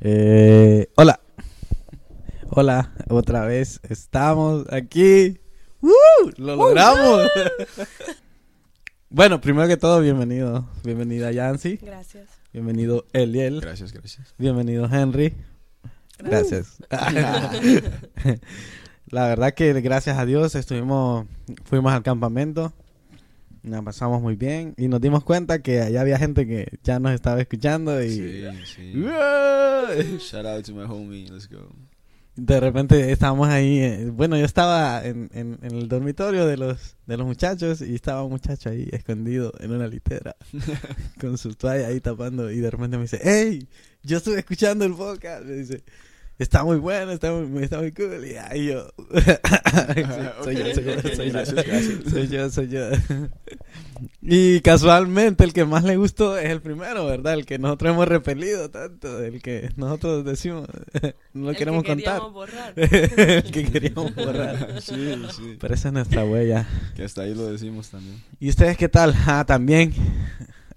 Eh, hola. Hola, otra vez estamos aquí. ¡Woo! ¡Lo logramos! bueno, primero que todo, bienvenido. Bienvenida Yancy. Gracias. Bienvenido Eliel. Gracias, gracias. Bienvenido Henry. Gracias. La verdad que gracias a Dios estuvimos, fuimos al campamento, nos pasamos muy bien y nos dimos cuenta que allá había gente que ya nos estaba escuchando y Sí, sí. Shout out to my homie. Let's go. de repente estábamos ahí, eh, bueno yo estaba en, en- en el dormitorio de los, de los muchachos y estaba un muchacho ahí escondido en una litera con su toalla ahí tapando y de repente me dice, hey, yo estuve escuchando el podcast, me dice, está muy bueno, está muy, está muy cool y ahí yo, soy yo, soy yo, soy yo, soy yo, soy yo. Y casualmente el que más le gustó es el primero, ¿verdad? El que nosotros hemos repelido tanto, el que nosotros decimos, no lo El queremos que contar. queríamos borrar. el que queríamos borrar. Sí, sí. Pero esa es nuestra huella. Que hasta ahí lo decimos también. ¿Y ustedes qué tal? Ah, también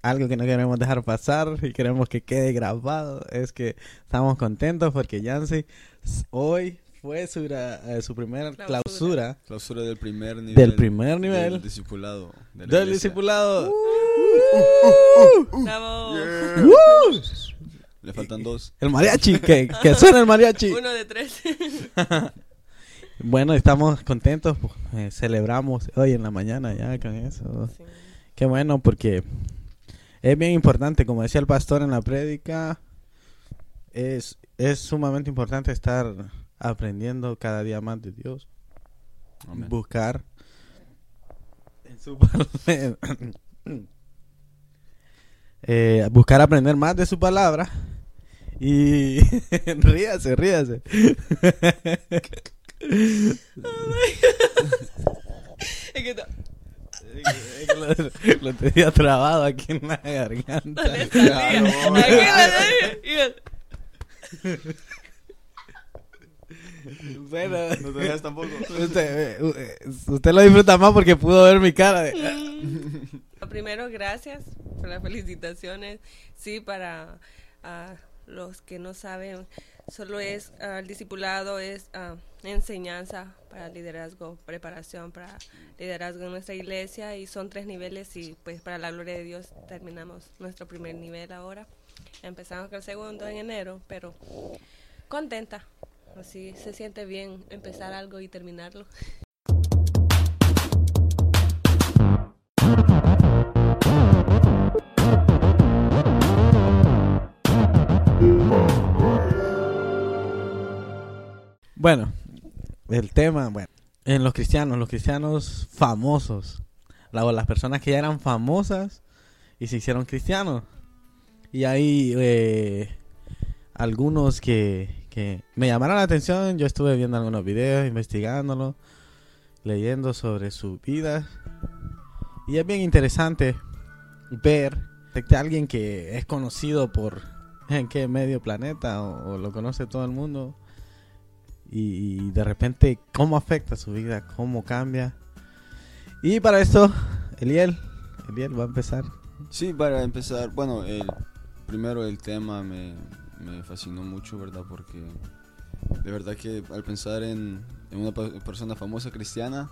algo que no queremos dejar pasar y queremos que quede grabado es que estamos contentos porque Yancy hoy fue su, gra- eh, su primera Clausura. clausura, Clausura del primer nivel. del primer nivel Del discipulado. de la del discipulado. Bravo. ¡Woo! Le faltan dos. El mariachi, que, que suena el mariachi. Uno de tres. Bueno, estamos contentos, pues, eh, celebramos hoy en la mañana ya con eso. Sí. Qué bueno, porque es bien importante, como decía el pastor en la prédica, es, es sumamente importante estar aprendiendo cada día más de Dios, Amén. buscar en su palabra, eh, buscar aprender más de su palabra y ríase, ríase. Es que no, Es que lo, tenía trabado aquí en la garganta. Bueno, No te dejas tampoco. usted, eh, usted lo disfruta más porque pudo ver mi cara. de- mm. Primero, gracias por las felicitaciones. Sí, para los que no saben, solo es ah, el discipulado, es ah, enseñanza para liderazgo, preparación para liderazgo en nuestra iglesia y son tres niveles y pues para la gloria de Dios terminamos nuestro primer nivel ahora. Empezamos con el segundo en enero, pero contenta. Así se siente bien empezar algo y terminarlo. Bueno, el tema, bueno, en los cristianos, los cristianos famosos, la- las personas que ya eran famosas y se hicieron cristianos. Y hay eh, algunos que, que me llamaron la atención, yo estuve viendo algunos videos, investigándolo, leyendo sobre su vida. Y es bien interesante ver de alguien que es conocido por en qué medio planeta o, o lo conoce todo el mundo y, de repente cómo afecta su vida, cómo cambia. Y para esto, Eliel, Eliel va a empezar. Sí, para empezar, bueno, el, primero el tema me, me fascinó mucho, ¿verdad? Porque de verdad que al pensar en, en una pe- persona famosa cristiana,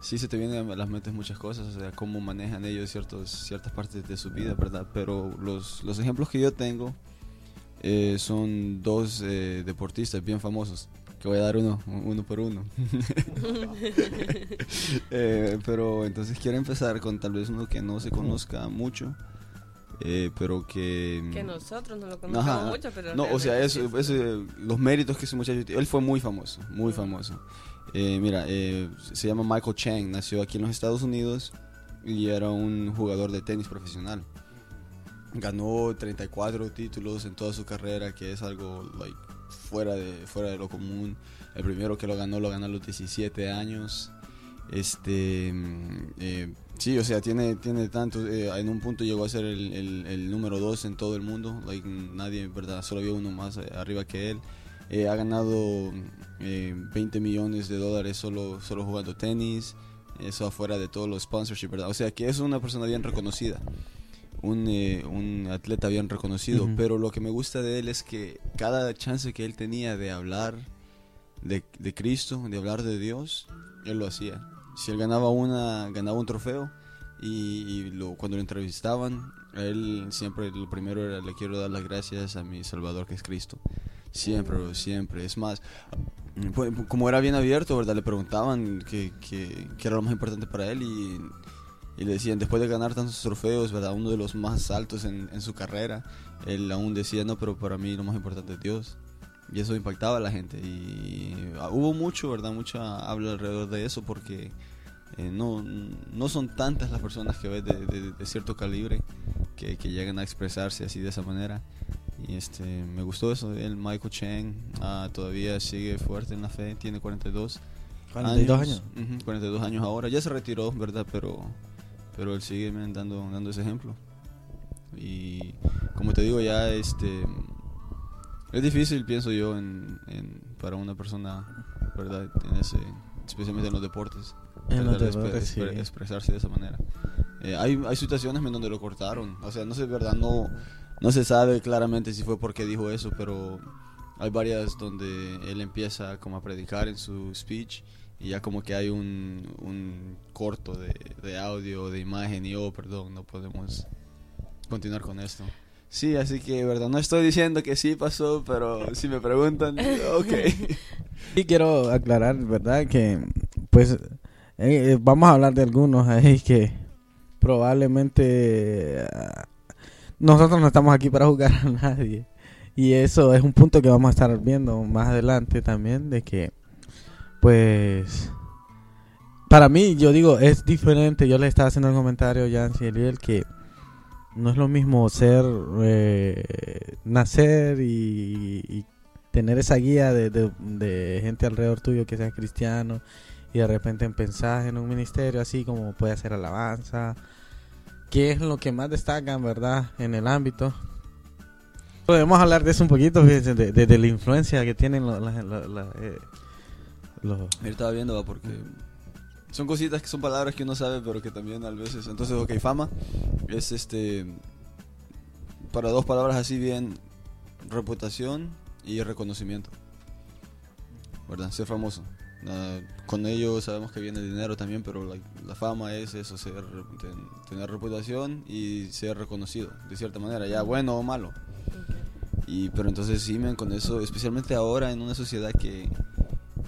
sí se te vienen a las mentes muchas cosas, o sea, cómo manejan ellos ciertos, ciertas partes de su vida, ¿verdad? Pero los, los ejemplos que yo tengo eh, son dos eh, deportistas bien famosos, que voy a dar uno, uno por uno. Eh, pero entonces quiero empezar con tal vez uno que no se conozca mucho, eh, pero que... Que nosotros no lo conocemos Ajá. mucho, pero... No, o sea, eso, eso, los méritos que ese muchacho tiene. Él fue muy famoso, muy famoso. Eh, mira, eh, se llama Michael Chang, nació aquí en los Estados Unidos y era un jugador de tenis profesional. Ganó 34 títulos en toda su carrera, que es algo like, fuera, de, fuera de lo común. El primero que lo ganó lo ganó a los 17 años. Este, mm, eh, sí, o sea, tiene, tiene tanto. eh, en un punto llegó a ser el, el- el número 2 en todo el mundo. Like, nadie, verdad, solo había uno más eh, arriba que él. Eh, ha ganado eh, 20 millones de dólares solo, solo jugando tenis. Eso afuera de todos los sponsorships, ¿verdad? O sea, que es una persona bien reconocida. Un, eh, un atleta bien reconocido, pero lo que me gusta de él es que cada chance que él tenía de hablar de, de Cristo, de hablar de Dios, él lo hacía. Si él ganaba una, ganaba un trofeo y, y lo, cuando lo entrevistaban, a él siempre lo primero era le quiero dar las gracias a mi Salvador que es Cristo. Siempre, siempre. Es más, como era bien abierto, ¿verdad? Le preguntaban qué qué era lo más importante para él y, y le decían, después de ganar tantos trofeos, ¿verdad? Uno de los más altos en, en su carrera, él aún decía, no, pero para mí lo más importante es Dios. Y eso impactaba a la gente. Y ah, hubo mucho, ¿verdad? Mucha habla alrededor de eso porque eh, no, no son tantas las personas que ves de, de- de cierto calibre que, que llegan a expresarse así de esa manera. Y este, me gustó eso. El Michael Chang ah, todavía sigue fuerte en la fe, tiene 42 42 años. Ujú, 42 años ahora. Ya se retiró, ¿verdad? Pero, pero él sigue man, dando, dando ese ejemplo. Y como te digo, ya este es difícil, pienso yo, en, en- para una persona, ¿verdad? En ese, especialmente en los deportes. En los deportes, sí. expresarse de esa manera. Eh, hay, hay situaciones en donde lo cortaron. O sea, no sé, ¿verdad? No, no se sabe claramente si fue porque dijo eso, pero hay varias donde él empieza como a predicar en su speech y ya como que hay un, un corto de, de audio, de imagen y oh, perdón, no podemos continuar con esto. Sí, así que, ¿verdad? No estoy diciendo que sí pasó, pero si me preguntan, ok. Y quiero aclarar, ¿verdad? Que, pues, eh, eh, vamos a hablar de algunos ahí que probablemente ah, nosotros no estamos aquí para juzgar a nadie. Y eso es un punto que vamos a estar viendo más adelante también, de que, pues, para mí, yo digo, es diferente. Yo le estaba haciendo el comentario a Yancy Eliel que no es lo mismo ser, eh, nacer y, tener esa guía de, gente alrededor tuyo que sea cristiano y de repente pensás en un ministerio así como puede ser alabanza, que es lo que más destacan, ¿verdad? En el ámbito. Podemos hablar de eso un poquito, de, de- la influencia que tienen los... los- estaba viendo, va, porque son cositas que son palabras que uno sabe, pero que también a veces. Entonces, ok, fama es este. Para dos palabras así bien: reputación y reconocimiento. ¿Verdad? Ser famoso. Ah, con ello sabemos que viene el dinero también, pero la, la fama es eso: ser, ten- tener reputación y ser reconocido, de cierta manera, ya bueno o malo. Y, pero entonces sí, men, con eso, especialmente ahora en una sociedad que,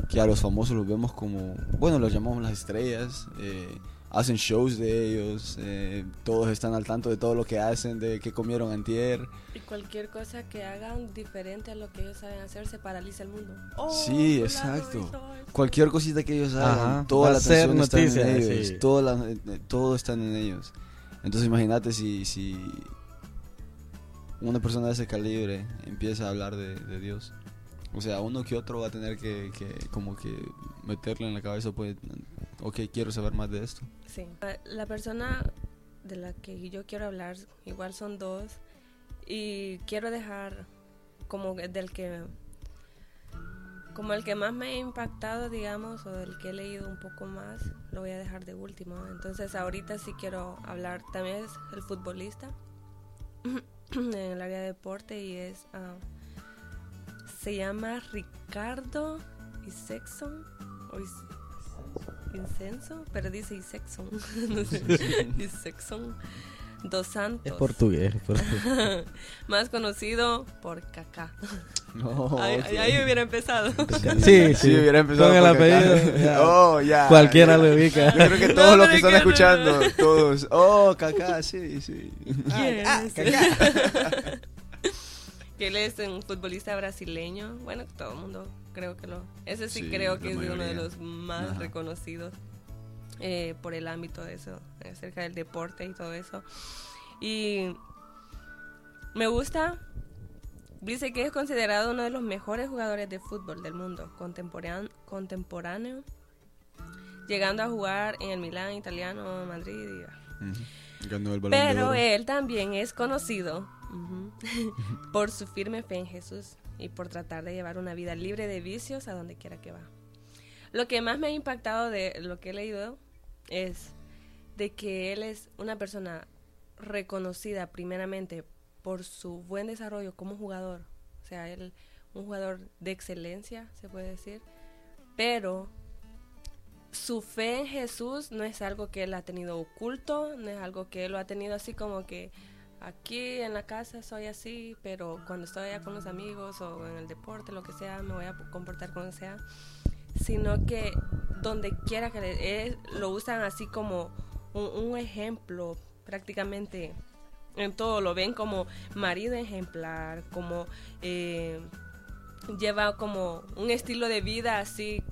que a los famosos los vemos como, bueno, los llamamos las estrellas, eh, hacen shows de ellos, eh, todos están al tanto de todo lo que hacen, de qué comieron antier. Y cualquier cosa que hagan diferente a lo que ellos saben hacer se paraliza el mundo. Oh, Sí, fulano exacto. Cualquier cosita que ellos hagan, Ajá, toda la atención está en ellos, sí. toda la- eh, todo está en ellos. Entonces imagínate si, si una persona de ese calibre empieza a hablar de, de Dios. O sea, uno que otro va a tener que, que como que meterle en la cabeza, pues, ok, quiero saber más de esto. Sí. La persona de la que yo quiero hablar, igual son dos, y quiero dejar como del que como el que más me ha impactado, digamos, o del que he leído un poco más, lo voy a dejar de último. Entonces, ahorita sí quiero hablar, también es el futbolista en el área de deporte y es ah, se llama Ricardo Isexon o Is- Incenso, pero dice Isexon, no sé, Isexon dos Santos, es portugués, es portugués. más conocido por Kaká. No, ahí, hubiera empezado. Sí, sí. hubiera empezado Con el apellido, ya. Oh, ya. Cualquiera ya. lo ubica. Yo creo que todos No, los que es están no. escuchando, todos. Oh, Kaká, sí, sí. ¿Quién Ah, es? Kaká. Que él es un futbolista brasileño. Bueno, todo el mundo creo que lo. Ese sí, Sí, creo que es uno de los más Ajá. reconocidos eh, por el ámbito de eso, acerca del deporte y todo eso. Y me gusta. Dice que es considerado uno de los mejores jugadores de fútbol del mundo contemporáneo, contemporáneo llegando a jugar en el Milán italiano, Madrid. y- Ujú. Ganó el balón de pero oro. él también es conocido por su firme fe en Jesús y por tratar de llevar una vida libre de vicios a donde quiera que va. Lo que más me ha impactado de lo que he leído es de que él es una persona reconocida primeramente por su buen desarrollo como jugador, o sea, él un jugador de excelencia, se puede decir, pero su fe en Jesús no es algo que él ha tenido oculto, no es algo que él lo ha tenido así como que aquí en la casa soy así, pero cuando estoy allá con los amigos o en el deporte, lo que sea, me voy a comportar como sea, sino que donde quiera que le, lo usan así como un, ejemplo prácticamente en todo, lo ven como marido ejemplar, como eh, lleva como un estilo de vida así,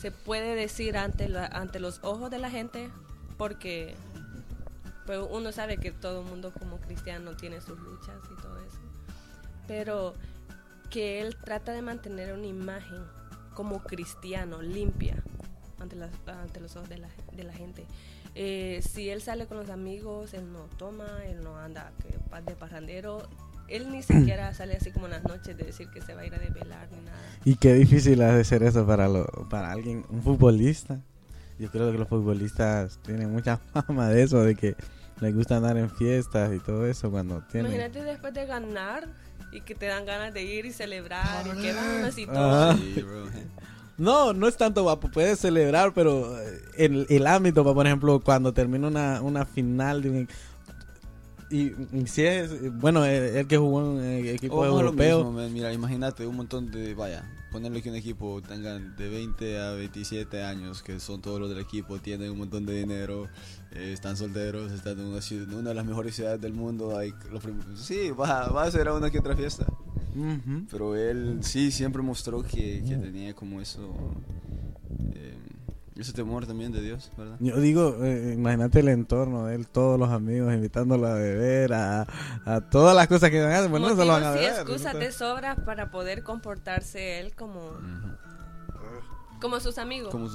se puede decir ante los ojos de la gente, porque pues uno sabe que todo mundo como cristiano tiene sus luchas y todo eso. Pero que él trata de mantener una imagen como cristiano, limpia, ante, ante los ojos de la, de la gente. Eh, si él sale con los amigos, él no toma, él no anda de parrandero. Él ni siquiera sale así como en las noches de decir que se va a ir a desvelar ni nada. Y qué difícil ha de ser eso para, lo, para alguien, un futbolista. Yo creo que los futbolistas tienen mucha fama de eso, de que les gusta andar en fiestas y todo eso cuando tienen... Imagínate después de ganar y que te dan ganas de ir y celebrar y que van así todo. No, no es tanto, guapo. Puedes celebrar, pero en eh, el ámbito, por ejemplo, cuando termina una, una final de un, y, si es, bueno, el, que jugó en equipo europeo. mira, imagínate un montón de, vaya, ponerle que un equipo tengan de 20 a 27 años, que son todos los del equipo, tienen un montón de dinero, eh, están solteros, están en una, ciudad, una de las mejores ciudades del mundo. Hay, sí, va, va a ser a una que otra fiesta. Pero él sí siempre mostró que, que tenía como eso. Eh, ese temor también de Dios, ¿verdad? Yo digo, eh, imagínate el entorno de él, todos los amigos invitándolo a beber, a, a todas las cosas que van bueno, se lo van a beber. excusas de sobra para poder comportarse él como... Como sus amigos. Como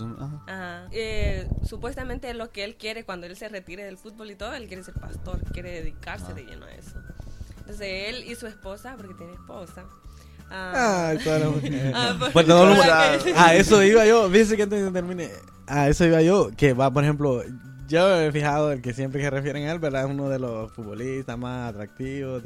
eh, supuestamente lo que él quiere cuando él se retire del fútbol y todo, él quiere ser pastor, quiere dedicarse de lleno a eso. Entonces él y su esposa, porque tiene esposa, Ah, ah, pues, ah, eso iba yo. Fíjese que antes de termine. Ah, eso iba yo. Que va, por ejemplo, yo he fijado el que siempre que refieren a él, ¿verdad? Es uno de los futbolistas más atractivos.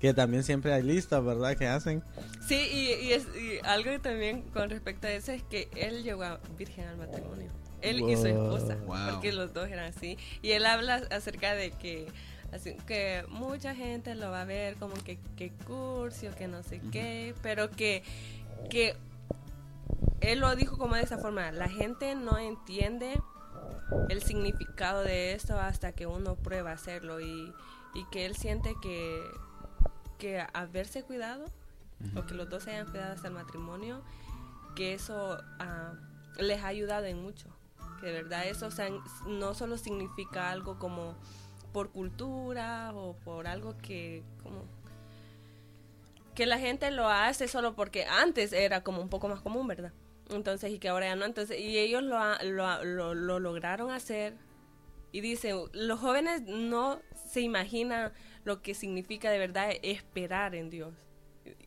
que también siempre hay listas, ¿verdad? Que hacen. Sí, y, es, algo también con respecto a eso es que él llegó a virgen al matrimonio. Él y su esposa. Porque los dos eran así. Y él habla acerca de que Así que mucha gente lo va a ver como que, que curso, que no sé qué, pero que, que él lo dijo como de esa forma, la gente no entiende el significado de esto hasta que uno prueba hacerlo y, y que él siente que, que haberse cuidado o que los dos se hayan cuidado hasta el matrimonio, que eso ah, les ha ayudado en mucho. Que de verdad eso no solo significa algo como por cultura o por algo que como que la gente lo hace solo porque antes era como un poco más común, ¿verdad? Entonces, y que ahora ya no. Entonces, y ellos lo, lo, lo, lograron hacer. Y dice, los jóvenes no se imaginan lo que significa de verdad esperar en Dios.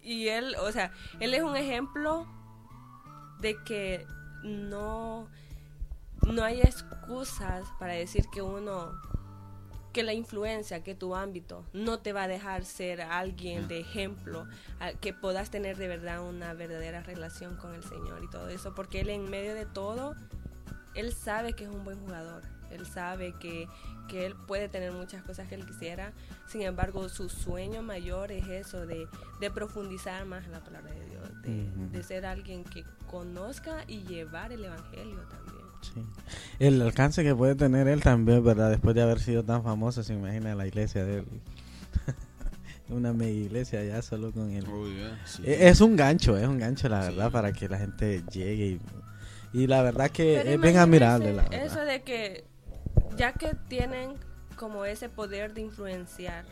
Y él, o sea, él es un ejemplo de que no, no hay excusas para decir que uno que la influencia, que tu ámbito no te va a dejar ser alguien de ejemplo, que puedas tener de verdad una verdadera relación con el Señor y todo eso, porque Él en medio de todo, Él sabe que es un buen jugador, Él sabe que, que Él puede tener muchas cosas que Él quisiera, sin embargo su sueño mayor es eso, de, de profundizar más en la palabra de Dios, de, de ser alguien que conozca y llevar el Evangelio también. El alcance que puede tener él también, ¿verdad? Después de haber sido tan famoso, se imagina la iglesia de él. Una mega iglesia ya solo con él. Oh, e-, es un gancho, es un gancho, la verdad, para que la gente llegue. Y, la verdad que es bien admirable. La Eso de que, ya que tienen como ese poder de influenciar,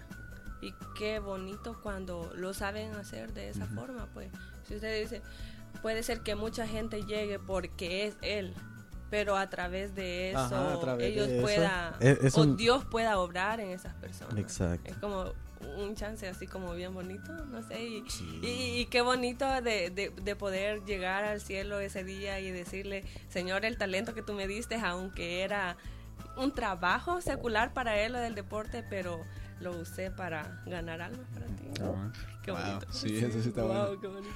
y qué bonito cuando lo saben hacer de esa forma, pues. Si usted dice, puede ser que mucha gente llegue porque es él pero a través de eso ellos puedan o Dios pueda obrar en esas personas. Exacto. Es como un chance así como bien bonito, no sé, y, y, qué bonito de, de, poder llegar al cielo ese día y decirle, Señor, el talento que tú me diste, aunque era un trabajo secular para él lo del deporte, pero lo usé para ganar almas para ti. Qué Wow, bonito. sí, eso sí está Wow, bueno. qué bonito.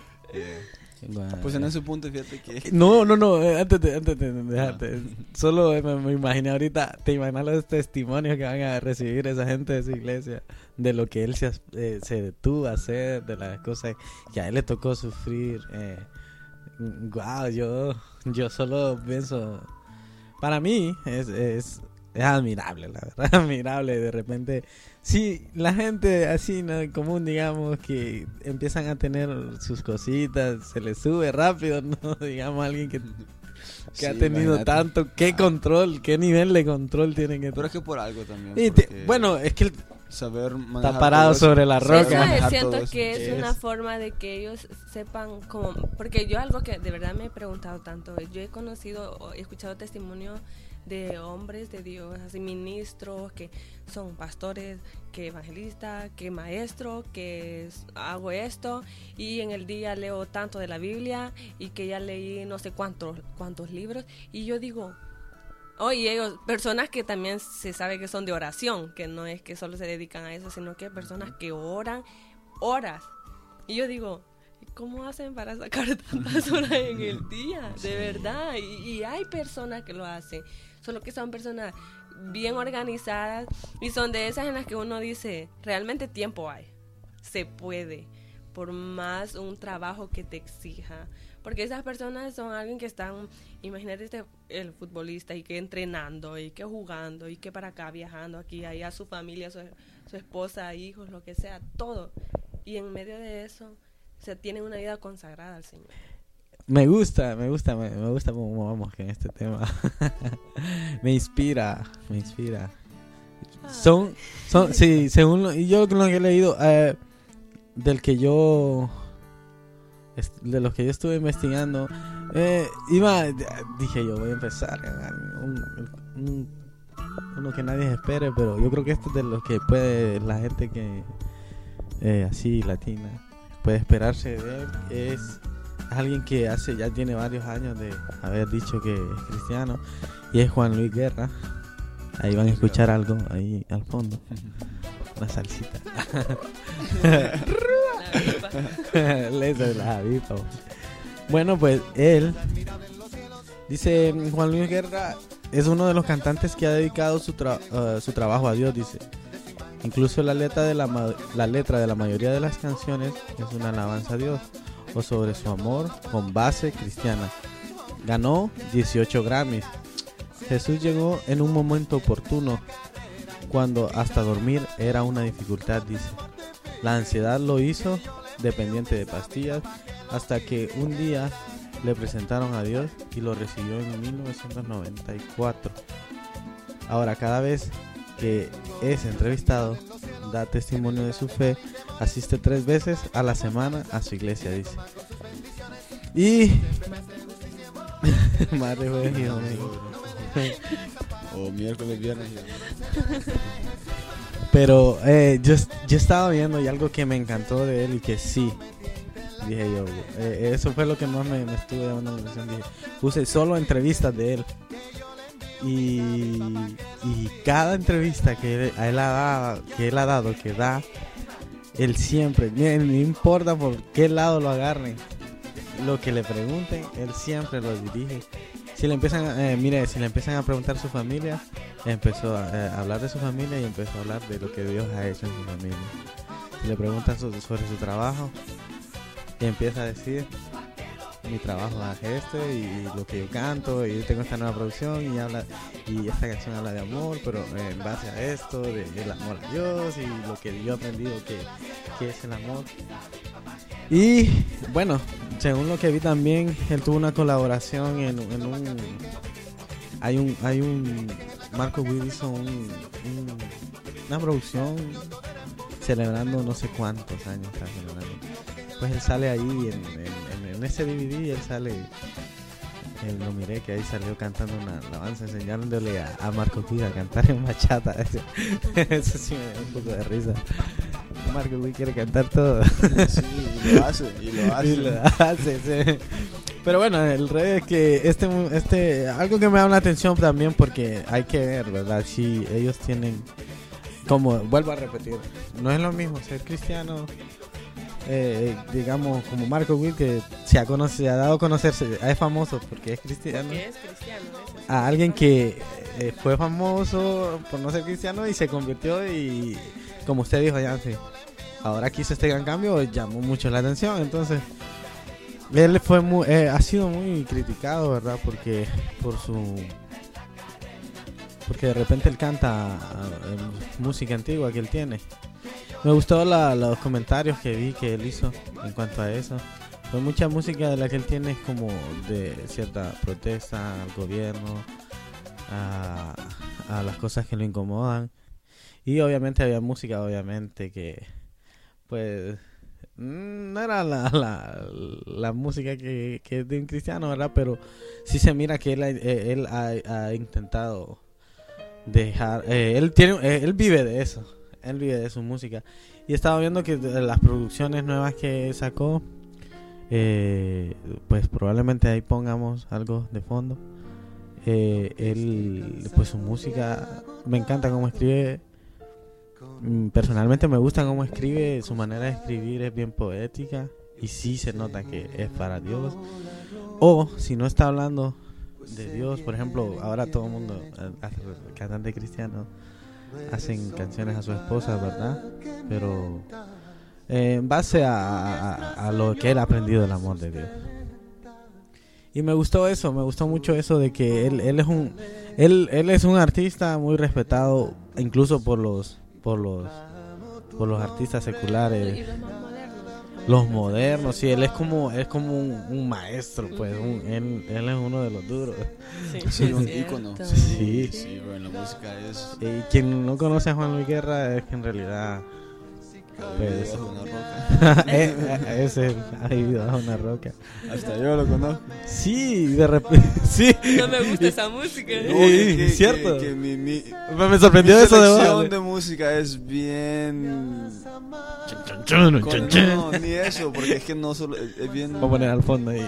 Bueno. pues en ese punto, fíjate que... No, no, no, eh, antes de, antes de dejarte, solo me, me imaginé ahorita, te imaginas los testimonios que van a recibir esa gente de esa iglesia, de lo que él se, eh, se detuvo a hacer, de las cosas que a él le tocó sufrir. Eh, wow, yo, yo solo pienso, para mí es, es, es admirable, la verdad, admirable. De repente, sí, la gente así, ¿no? común, digamos, que empiezan a tener sus cositas, se les sube rápido, ¿no? Digamos, alguien que, que Sí, ha tenido imagínate. tanto, qué Ah. control, qué nivel de control tienen que Pero es que por algo también. Te- bueno, es que saber manejar parado todo eso, sobre la roca. Eso siento eso. que es, Es- una forma de que ellos sepan cómo, porque yo algo que de verdad me he preguntado tanto, yo he conocido, he escuchado testimonios de hombres de Dios, así ministros, que son pastores, que evangelistas, que maestros, que es- hago esto y en el día leo tanto de la Biblia y que ya leí no sé cuántos, cuántos libros y yo digo, Oye, ellos, personas que también se sabe que son de oración, que no es que solo se dedican a eso, sino que personas que oran horas. Y yo digo, ¿cómo hacen para sacar tantas horas en el día? De verdad. Y, y hay personas que lo hacen, solo que son personas bien organizadas y son de esas en las que uno dice, realmente tiempo hay, se puede, por más un trabajo que te exija. Porque esas personas son alguien que están, imagínate este, el futbolista y que entrenando y que jugando y que para acá viajando aquí, allá su familia, su, su esposa, hijos, lo que sea, todo. Y en medio de eso, se tiene una vida consagrada al Señor. me gusta, me gusta, me, me gusta cómo vamos en este tema. me inspira, me inspira. Son, son, sí, según lo, yo lo que he leído, eh, del que yo, de los que yo estuve investigando, eh, iba, dije yo voy a empezar un, un- uno que nadie espere, pero yo creo que este es de los que puede la gente que eh, así latina puede esperarse de él es alguien que hace ya tiene varios años de haber dicho que es cristiano y es Juan Luis Guerra. Ahí van a escuchar algo ahí al fondo, una salsita. La. Bueno, pues él dice Juan Luis Guerra es uno de los cantantes que ha dedicado su, tra- eh, su trabajo a Dios, dice. Incluso la letra de la, ma- la letra de la mayoría de las canciones es una alabanza a Dios o sobre su amor con base cristiana. Ganó 18 Grammys. Jesús llegó en un momento oportuno cuando hasta dormir era una dificultad, dice. La ansiedad lo hizo dependiente de pastillas hasta que un día le presentaron a Dios y lo recibió en 1994. Ahora, cada vez que es entrevistado, da testimonio de su fe, asiste tres veces a la semana a su iglesia, dice. Y... Madre. O miércoles, viernes. Pero eh, yo, yo estaba viendo y algo que me encantó de él y que sí, dije yo, eh, eso fue lo que más me, me estuvo llamando la atención. Dije, puse solo entrevistas de él. Y, y cada entrevista que él, a él ha dado, que él ha dado, que da, él siempre, no importa por qué lado lo agarren, lo que le pregunten, él siempre lo dirige. Si le empiezan, a- eh, mire, si le empiezan a preguntar su familia, empezó a, eh, hablar de su familia y empezó a hablar de lo que Dios ha hecho en su familia. Si le preguntan so- sobre su trabajo, y empieza a decir, mi trabajo es esto y, lo que yo canto y tengo esta nueva producción y habla y esta canción habla de amor, pero eh, en base a esto, de, del amor a Dios y lo que yo he aprendido que, que es el amor. Y bueno, según lo que vi también, él tuvo una colaboración en, en un hay un hay un Marco hizo un, un- una producción celebrando no sé cuántos años está celebrando. Pues él sale ahí en, en- en- ese DVD él sale eh, lo miré que ahí salió cantando una alabanza enseñándole a, a Marco Will a cantar en bachata. Eso, eso sí me dio un poco de risa. Marco Will quiere cantar todo. Sí, y lo hace, y lo hace. y lo hace, sí. Pero bueno, el rey es que este, este, algo que me llama la atención también porque hay que ver, ¿verdad? Si ellos tienen, como, vuelvo a repetir, no es lo mismo ser cristiano, eh, digamos, como Marco Will, que se ha, conocido, se ha dado a conocerse, es famoso porque es cristiano, Que es cristiano. eso a alguien que eh, fue famoso por no ser cristiano y se convirtió y, como usted dijo, ya, sí, ahora quiso este gran cambio, llamó mucho la atención, entonces él fue muy, eh, ha sido muy criticado, ¿verdad? Porque por su porque de repente él canta en música antigua que él tiene. Me gustó los comentarios que vi que él hizo en cuanto a eso. Pues mucha música de la que él tiene es como de cierta protesta al gobierno, a las cosas que lo incomodan. Y obviamente había música, obviamente, que pues mm, no era la, la, música que, que es de un cristiano, ¿verdad? Pero sí se mira que él, ha- eh, intentado dejar... eh, él, tiene, eh, él vive de eso, él vive de su música. Y estaba viendo que las producciones nuevas que sacó, pues probablemente ahí pongamos algo de fondo. Él, pues su música, me encanta cómo escribe. Mm, Personalmente me gusta cómo escribe, su manera de escribir es bien poética y sí se nota que es para Dios. O si no está hablando de Dios, por ejemplo, ahora todo el mundo, eh, cantante cristiano, hacen canciones a su esposa, ¿verdad? Pero eh, en base a lo que él ha aprendido del amor de Dios. Y me gustó eso, me gustó mucho eso de que él, él es un él, él es un artista muy respetado incluso por los por los por los artistas Y seculares, los más modernos. los modernos, sí, él es como es como un, un maestro, pues, un- él, él es uno de los duros. Sí, un cierto. ícono. Sí. Sí, bro, en la música es... Y quien no conoce a Juan Luis Guerra es que en realidad Pues- bajo una roca. eh, eh, es el ha vivido bajo una roca. Hasta yo lo conozco. Sí, de repente, sí. No me gusta esa música. No, Sí, cierto. Que, mi, mi, Me me sorprendió mi eso de vos. de música es bien... Chun, chun, Con- chun, chun. no, ni eso, porque es que no solo... Es es bien... Voy a poner al fondo ahí.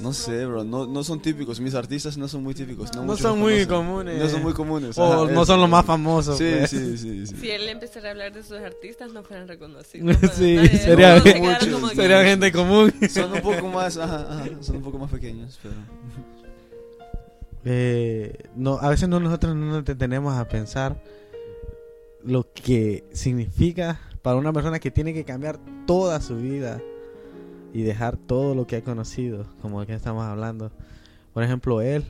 No sé, bro, no, no son típicos. Mis artistas no son muy típicos. No, son muy conocen. comunes. No son muy comunes. O ajá, no son los más famosos. Sí, pues. sí, sí, sí. Si él empezara a hablar de sus artistas, no fueran reconocidos. Sí, Nadie- sería- muchos, Sería gente común. Son un poco más, ajá, ajá, son un poco más pequeños, pero... Eh, no, a veces no, nosotros no nos detenemos a pensar lo que significa para una persona que tiene que cambiar toda su vida y dejar todo lo que ha conocido, como que estamos hablando. Por ejemplo, él,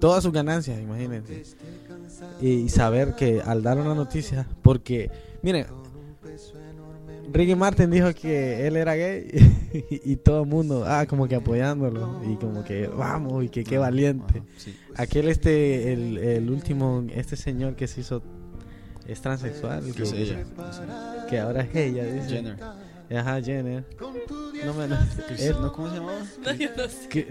todas sus ganancias, imagínense. Y saber que al dar una noticia, porque, miren, Ricky Martin dijo que él era gay y, y todo el mundo, ah, como que apoyándolo y como que vamos y que qué valiente. Ajá, sí. Aquel este, el, el último, este señor que se hizo, es transexual, Que que, que ahora es ella, dice. Jenner. Ajá, Jenner. No me no, Chris- ¿no? ¿Cómo se llamaba? No, yo no sé Chris.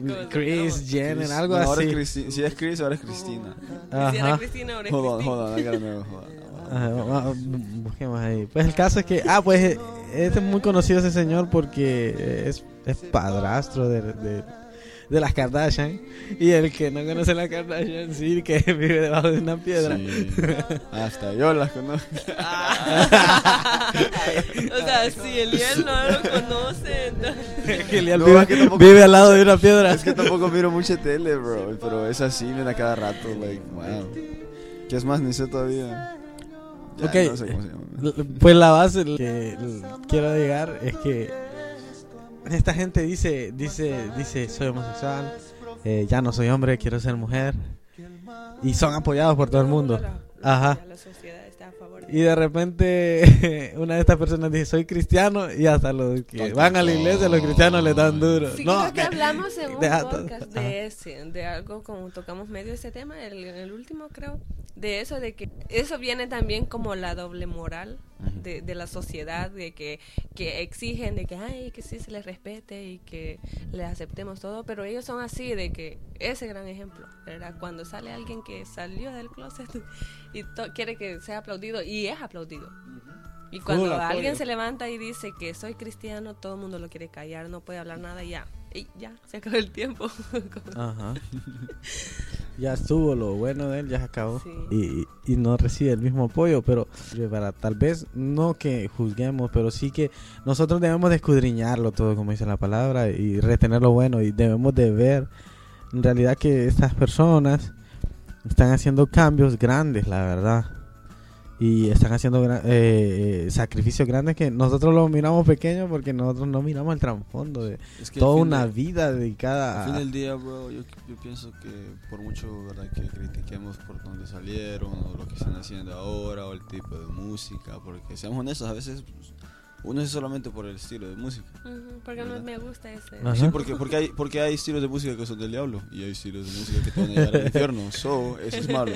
Jenner, Chris- algo no, ahora así. es Cristi- si es Chris, ahora es Cristina. Si era Ajá. Cristina, ahora es Hold on, Cristina. hold on, I gotta know, hold on. Ajá, va- va- busquemos ahí. Pues el caso es que, ah, pues este es muy conocido ese señor porque es, es padrastro de, de, de las Kardashian. Y el que no conoce las Kardashian, sí, que vive debajo de una piedra. Sí. Hasta yo las conozco. o sea, si el él no lo conoce, entonces... que Eliel No, vive, es que tampoco- vive al lado de una piedra. Es que tampoco miro mucha tele, bro. Pero es así, mira cada rato, like, wow. ¿Qué es más? Ni sé todavía. Ya, Ok. No sé cómo se llama. Pues la base que quiero llegar es que esta gente dice, dice, dice, soy homosexual, eh, ya no soy hombre, quiero ser mujer. Y son apoyados por todo el mundo. Ajá. Y de repente una de estas personas dice, soy cristiano y hasta los que van a la iglesia, los cristianos le dan duro. Sí, no, creo que hablamos en un podcast de ese, de algo como tocamos medio ese tema, el, el último creo, de eso, de que eso viene también como la doble moral de, de la sociedad, de que, que exigen de que, ay, que sí se les respete y que les aceptemos todo, pero ellos son así, de que ese gran ejemplo, ¿verdad? Cuando sale alguien que salió del closet y to- quiere que sea aplaudido, y es aplaudido. Y cuando alguien se levanta y dice que soy cristiano, todo el mundo lo quiere callar, no puede hablar nada y ya. Y ya, se acabó el tiempo. Ajá. ya estuvo lo bueno de él, ya se acabó. Sí. Y, y no recibe el mismo apoyo, pero para tal vez no que juzguemos, pero sí que nosotros debemos de escudriñarlo todo, como dice la palabra, y retener lo bueno, y debemos de ver en realidad que estas personas están haciendo cambios grandes, la verdad. Y están haciendo gra- eh, eh, sacrificios grandes que nosotros los miramos pequeños porque nosotros no miramos el trasfondo de Es que toda una de- vida dedicada Al fin del día, bro, yo, yo pienso que por mucho ¿verdad? que critiquemos por dónde salieron o lo que están haciendo ahora o el tipo de música, porque seamos honestos, a veces pues, uno es solamente por el estilo de música. Ujú, Porque no ¿Verdad? me gusta ese. Ajá. Sí, porque, porque, hay, porque hay estilos de música que son del diablo y hay estilos de música que te van a llevar al infierno. So, eso es malo.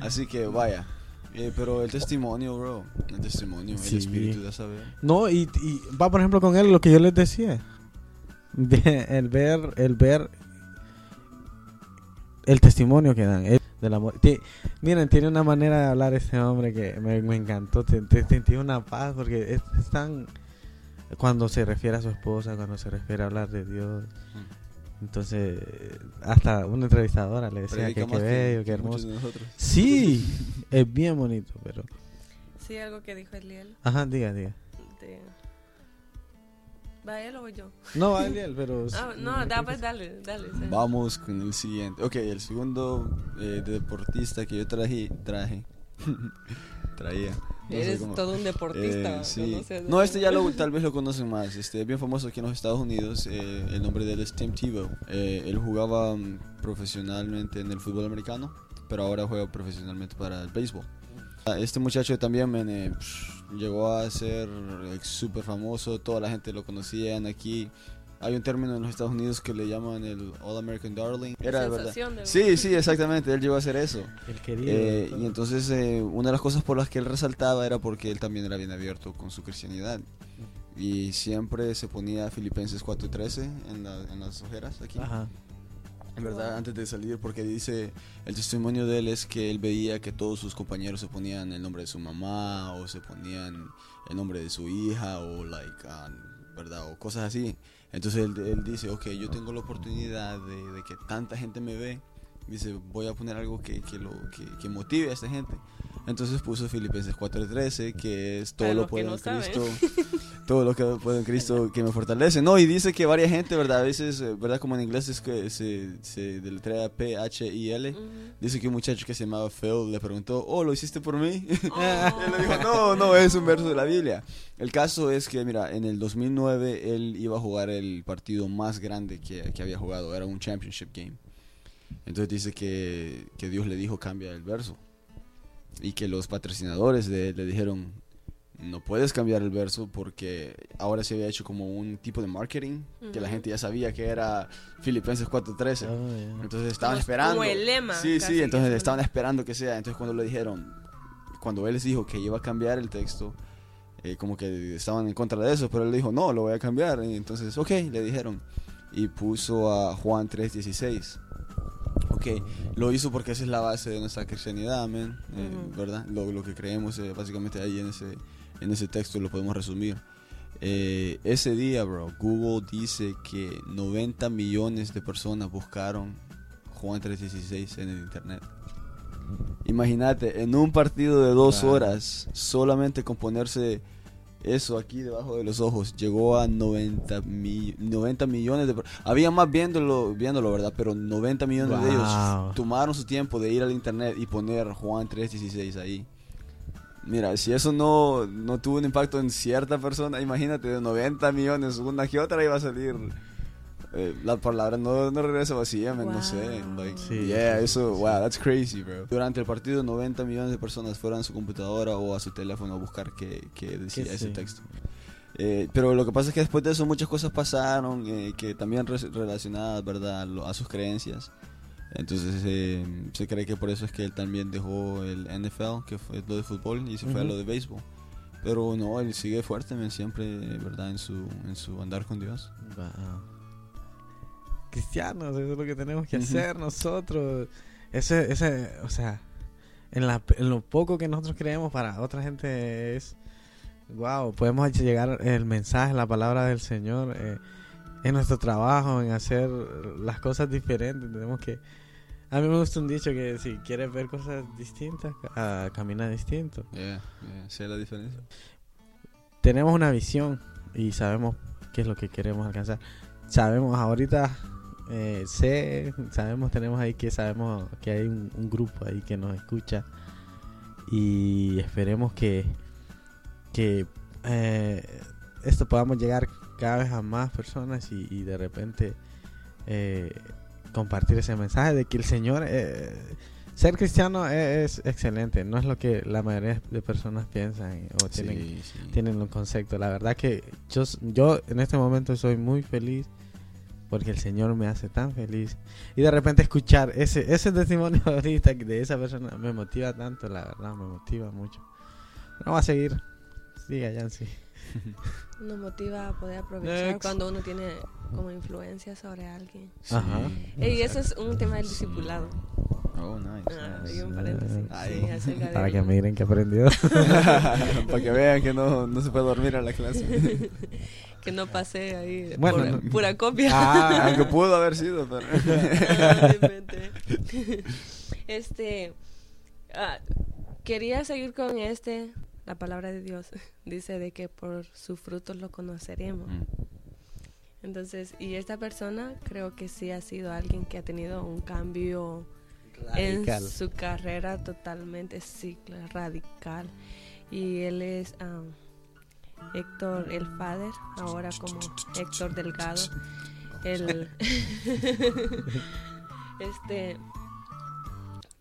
Así que vaya. Eh, pero el testimonio, bro, el testimonio, Sí. el espíritu de saber. No, y, y va por ejemplo con él lo que yo les decía. De- el ver, el ver el testimonio que dan. el- del amor. Miren, tiene una manera de hablar este hombre que me, me encantó. Te, te- sentí una paz porque es, es tan... Cuando se refiere a su esposa, cuando se refiere a hablar de Dios. Entonces, hasta una entrevistadora le decía que qué bello, qué muchos hermoso. Sí, es bien bonito, pero... Sí, algo que dijo Eliel. Ajá, diga, diga. De... ¿Va él o yo? No, va Eliel, pero... Ah, no, da, que pues dale, dale. sí. Vamos con el siguiente. Ok, el segundo eh, deportista que yo traje, traje, traía. No Eres cómo. todo un deportista. Eh, sí. No, este ya lo, tal vez lo conocen más. Este es bien famoso aquí en los Estados Unidos. eh, el nombre de él es Tim Tebow. Eh, él jugaba mm, profesionalmente en el fútbol americano, pero ahora juega profesionalmente para el béisbol. Ah, Este muchacho también men, eh, psh, llegó a ser eh, súper famoso. Toda la gente lo conocían aquí. Hay un término en los Estados Unidos que le llaman el All American Darling. Era de verdad. Del Sí, sí, exactamente. Él llegó a hacer eso. El querido. Eh, y entonces eh, una de las cosas por las que él resaltaba era porque él también era bien abierto con su cristianidad. Y siempre se ponía Filipenses 4.13 en, la- en las ojeras aquí. Ajá. En verdad, antes de salir, porque dice, el testimonio de él es que él veía que todos sus compañeros se ponían el nombre de su mamá o se ponían el nombre de su hija o like, ah, ¿verdad? O cosas así. Entonces él, él dice, ok, yo tengo la oportunidad de, que tanta gente me ve. Dice, voy a poner algo que, que, lo, que, que motive a esta gente. Entonces puso Filipenses 4.13, que es todo Para lo puedo no en saben. Cristo. todo lo que puedo en Cristo que me fortalece. No, y dice que varias gente, ¿verdad? A veces, eh, ¿verdad? Como en inglés es que se, se deletrea P-H-I-L. Ujú. Dice que un muchacho que se llamaba Phil le preguntó, oh, ¿lo hiciste por mí? Oh. Él le dijo, no, no, es un verso de la Biblia. El caso es que, mira, en el 2009 él iba a jugar el partido más grande que, que había jugado, era un championship game. Entonces dice que, que Dios le dijo, cambia el verso. Y que los patrocinadores de le dijeron, no puedes cambiar el verso porque ahora se había hecho como un tipo de marketing, que la gente ya sabía que era Filipenses 4.13. Oh, ya. Entonces estaban Como- esperando. como el lema, Sí, sí, entonces es un- estaban esperando que sea. Entonces cuando le dijeron, cuando él les dijo que iba a cambiar el texto, eh, como que estaban en contra de eso, pero él dijo, no, lo voy a cambiar. Y entonces, ok, le dijeron. Y puso a Juan 3.16. Ok, lo hizo porque esa es la base de nuestra cristianidad, amén, eh. ¿verdad? Lo, lo que creemos eh, básicamente ahí en ese, en ese texto lo podemos resumir. Eh, ese día, bro, Google dice que 90 millones de personas buscaron Juan 3.16 en el internet. Imagínate, en un partido de dos Wow. horas, solamente con ponerse eso aquí debajo de los ojos, llegó a 90, mi- 90 millones de personas. Había más viéndolo, viéndolo, ¿verdad? Pero 90 millones de ellos tomaron su tiempo de ir al internet y poner Juan 3.16 ahí. Mira, si eso no, no tuvo un impacto en cierta persona, imagínate, de 90 millones, una que otra iba a salir. Eh, la palabra no, no regresa vacía, man, no sé. Like, Sí, yeah, sí, eso, sí, wow, that's crazy, bro. Durante el partido, 90 millones de personas fueron a su computadora o a su teléfono a buscar qué, qué decía Que ese sí. texto. Eh, pero lo que pasa es que después de eso muchas cosas pasaron eh, que también re- relacionadas, ¿verdad?, a, lo- a sus creencias. Entonces eh, se cree que por eso es que él también dejó el NFL, que fue lo de fútbol, y se fue a lo de béisbol. Pero no, él sigue fuerte, siempre, ¿verdad?, en su, en su andar con Dios. Wow. Cristianos, eso es lo que tenemos que hacer nosotros. Ese, ese, o sea, en, la, en lo poco que nosotros creemos para otra gente es, wow, podemos llegar el mensaje, la palabra del Señor. eh, en nuestro trabajo, en hacer las cosas diferentes. Tenemos que... A mí me gusta un dicho que si quieres ver cosas distintas, ah, camina distinto. Yeah, yeah, sé la diferencia. Tenemos una visión y sabemos qué es lo que queremos alcanzar. Sabemos ahorita, eh, sé, sabemos, tenemos ahí que sabemos que hay un, un grupo ahí que nos escucha y esperemos que, que eh, esto podamos llegar cada vez a más personas y, y de repente eh, compartir ese mensaje de que el Señor, eh, ser cristiano es, es excelente, no es lo que la mayoría de personas piensan o tienen, Sí, sí. tienen un concepto. La verdad que yo, yo en este momento soy muy feliz porque el Señor me hace tan feliz. Y de repente escuchar ese, ese testimonio ahorita de esa persona me motiva tanto, la verdad, me motiva mucho. No va a seguir. Siga, Yancy. Nos motiva a poder aprovechar Next. cuando uno tiene como influencia sobre alguien. Ajá. Y eso es un tema del discipulado. Oh, nice. Ah, nice. un paréntesis. Ay. Sí, acerca de- Para que miren que aprendió. Para que vean que no, no se puede dormir a la clase. que no pasé ahí Bueno, pura, no- pura copia. Ah, Aunque pudo haber sido, pero. Ah, este, ah, quería seguir con este, la palabra de Dios dice de que por sus frutos lo conoceremos. Mm. Entonces, y esta persona creo que sí ha sido alguien que ha tenido un cambio Radical. en su carrera totalmente sí, radical. Y él es ah, Héctor el Father, ahora como Héctor Delgado. El este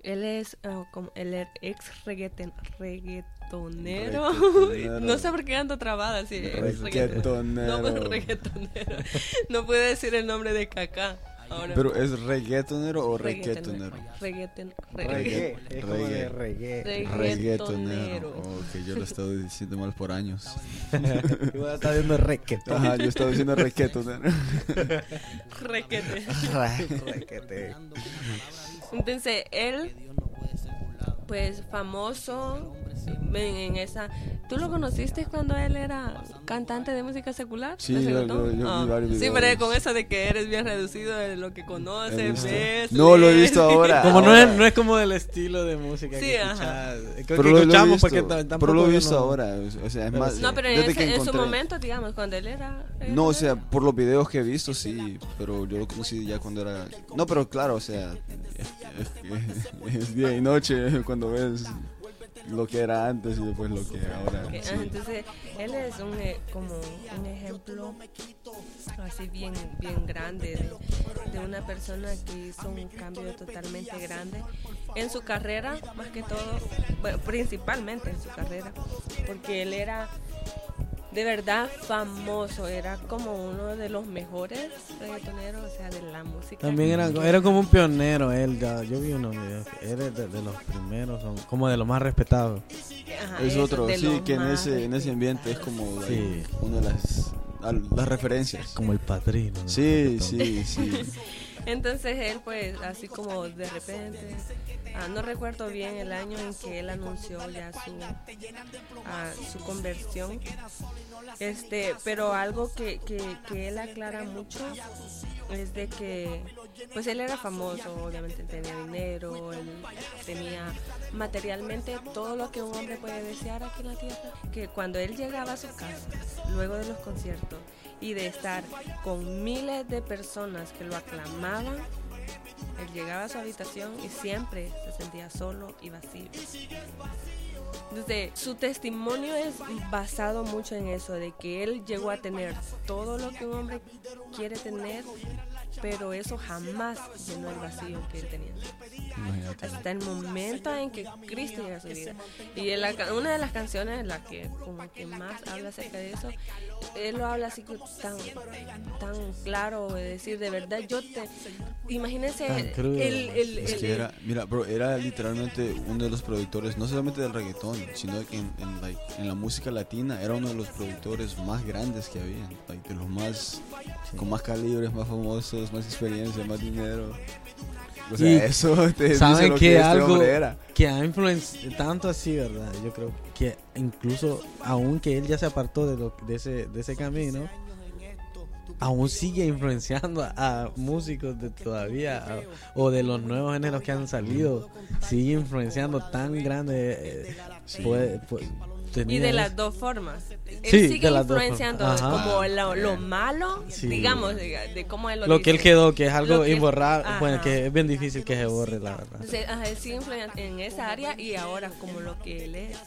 él es ah, como el er- ex reggaeton- reggaetonero. Reggaetonero. no sé por qué ando trabada así. ex Reggaetonero. No, reggaetonero. No puede decir el nombre de Kaká. Ahora. Pero es reggaetonero o Reggaetonero. reggaetonero. Reggaeton- Reggae. reggae- Es como de reggae. Reggaetonero. Reggaetonero. Oh, que yo lo he estado diciendo mal por años. Igual está viendo reggaetón. Ajá, yo he estado diciendo reggaetonero. requete. Entonces, él, pues famoso en, en esa... ¿Tú lo conociste cuando él era cantante de música secular? Sí, ¿De yo- yo- yo vi Ah, varios Sí, pero con eso de que eres bien reducido de lo que conoces, ves... No, lo he visto ahora. Como no es, no es como del estilo de música Sí, que ajá. escuchas. Pero que lo, lo he escuchamos visto, porque pero lo he visto no- ahora. O sea, es Pero más. sí. No, pero en, ese- que en su momento, digamos, cuando él era... No, o sea, por los videos que he visto, sí, pero yo lo conocí ya cuando era... No, pero claro, o sea, es, es- es día y noche cuando ves lo que era antes y después lo que ahora. Ok, sí. ah, Entonces, él es un, eh, como un ejemplo así bien, bien grande de, de una persona que hizo un cambio totalmente grande en su carrera, más que todo, bueno, principalmente en su carrera, porque él era de verdad famoso, era como uno de los mejores reggaetoneros, o sea, de la música. También era, era como un pionero él. ya- yo vi unos videos. Era de, de los primeros, como de los más respetados. Ajá, Es otro, sí, que en ese, en ese ambiente es como Sí. una de las, las referencias. Como el padrino. Sí, sí, sí. Entonces él pues así como de repente, ah, no recuerdo bien el año en que él anunció ya su, ah, su conversión, este, pero algo que, que, que él aclara mucho es de que pues él era famoso, obviamente él tenía dinero, él tenía materialmente todo lo que un hombre puede desear aquí en la tierra, que cuando él llegaba a su casa, luego de los conciertos, y de estar con miles de personas que lo aclamaban, él llegaba a su habitación y siempre se sentía solo y vacío. Entonces, su testimonio es basado mucho en eso, de que él llegó a tener todo lo que un hombre quiere tener, pero eso jamás llenó el vacío que él tenía Imagínate. hasta el momento en que Cristo llega a su vida. Y en la una de las canciones en la que como que más habla acerca de eso, él lo habla así tan, tan claro, de decir, de verdad, yo te... Imagínense el, el, el- Es el- que era, mira, bro, era literalmente uno de los productores, no solamente del reggaetón, sino que en, en, like, en la música latina era uno de los productores más grandes que había, like, de los más, con más calibres, más famosos, más experiencia, más dinero. O sea, Y eso te dice ¿Saben lo que que algo era. que ha influenciado tanto así, verdad? Yo creo que incluso, aunque él ya se apartó de, lo, de, ese, de ese camino, aún sigue influenciando a músicos de todavía a- o de los nuevos géneros que han salido. Sigue influenciando tan grande. eh, Sí. puede- puede- Y tenía de las dos formas. Él Sí, sigue de las dos influenciando como lo, lo malo, Sí. digamos, de, de cómo él lo, Lo que él dice. quedó, que es algo imborrable, bueno, que es bien difícil que se borre, la verdad. Entonces, ajá, él sigue influyendo en esa área y ahora como lo que él es.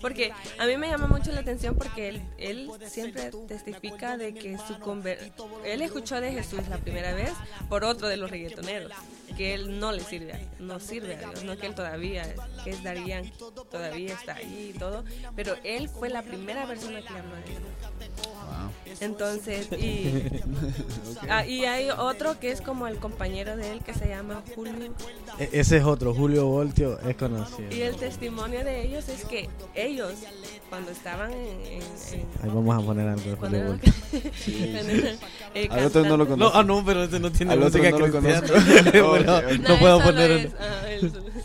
Porque a mí me llama mucho la atención porque él, él siempre testifica de que su conver él escuchó de Jesús la primera vez por otro de los reggaetoneros, que él no le sirve, a, no sirve a Dios, no que él todavía, que es Daddy Yankee, todavía está ahí y todo, pero él fue la primera persona que le habló a Dios. Wow. Entonces, y, ah, y hay otro que es como el compañero de él que se llama Julio. E- ese es otro, Julio Voltio es conocido. Y el testimonio de ellos es que ellos, cuando estaban en... en- en- Ahí vamos a poner algo de Voltio. eh, Al otro no lo cantando- No, conozco. ah, no, pero este no tiene Al otro música no lo cristiana. conozco. Bueno, Ok, ok. no puedo poner... es, ah,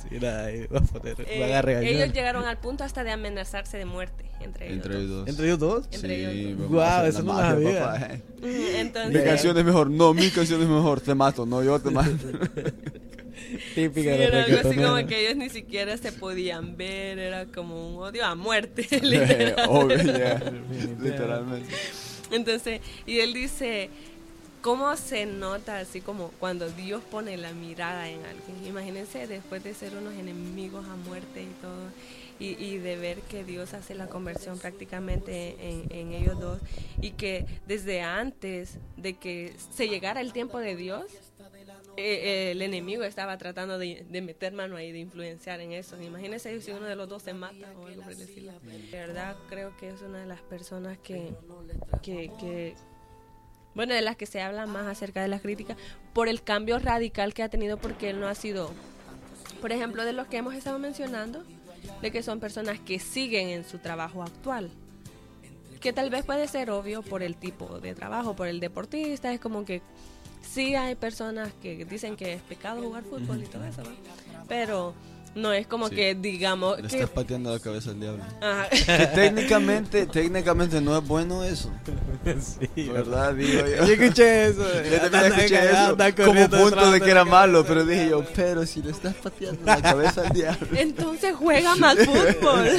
Sí, nada, a poner... Eh, a ellos llegaron al punto hasta de amenazarse de muerte entre ellos. Entre ellos dos. ¿Entre ellos dos? Entre ellos Sí, dos. a hacer eso no lo papá, eh. Mm, Mi Entonces, canción es mejor. No, mi canción es mejor. Te mato. No, yo te mato. sí, Típica de era algo así como que ellos ni siquiera se podían ver, era como un odio a muerte. literal. Obvio, yeah. Literalmente. Entonces, y él dice, ¿cómo se nota así como cuando Dios pone la mirada en alguien? Imagínense después de ser unos enemigos a muerte y todo, y, y de ver que Dios hace la conversión prácticamente en, en ellos dos, y que desde antes de que se llegara el tiempo de Dios, eh, el enemigo estaba tratando de, meter mano ahí, de influenciar en eso. Imagínense si uno de los dos se mata o algo por el. De verdad, creo que es una de las personas que, que, que bueno, de las que se habla más acerca de las críticas, por el cambio radical que ha tenido, porque él no ha sido, por ejemplo, de los que hemos estado mencionando, de que son personas que siguen en su trabajo actual. Que tal vez puede ser obvio por el tipo de trabajo, por el deportista, es como que sí hay personas que dicen que es pecado jugar fútbol y todo eso, ¿no? pero no es como Sí. que digamos Le que estás pateando la cabeza al diablo. Ajá. Que técnicamente, técnicamente no es bueno eso. Sí, ¿Verdad? Digo yo. Yo escuché eso. Yo también escuché eso como punto de que era malo, pero dije yo, pero si le estás pateando la cabeza al diablo. Entonces juega más fútbol.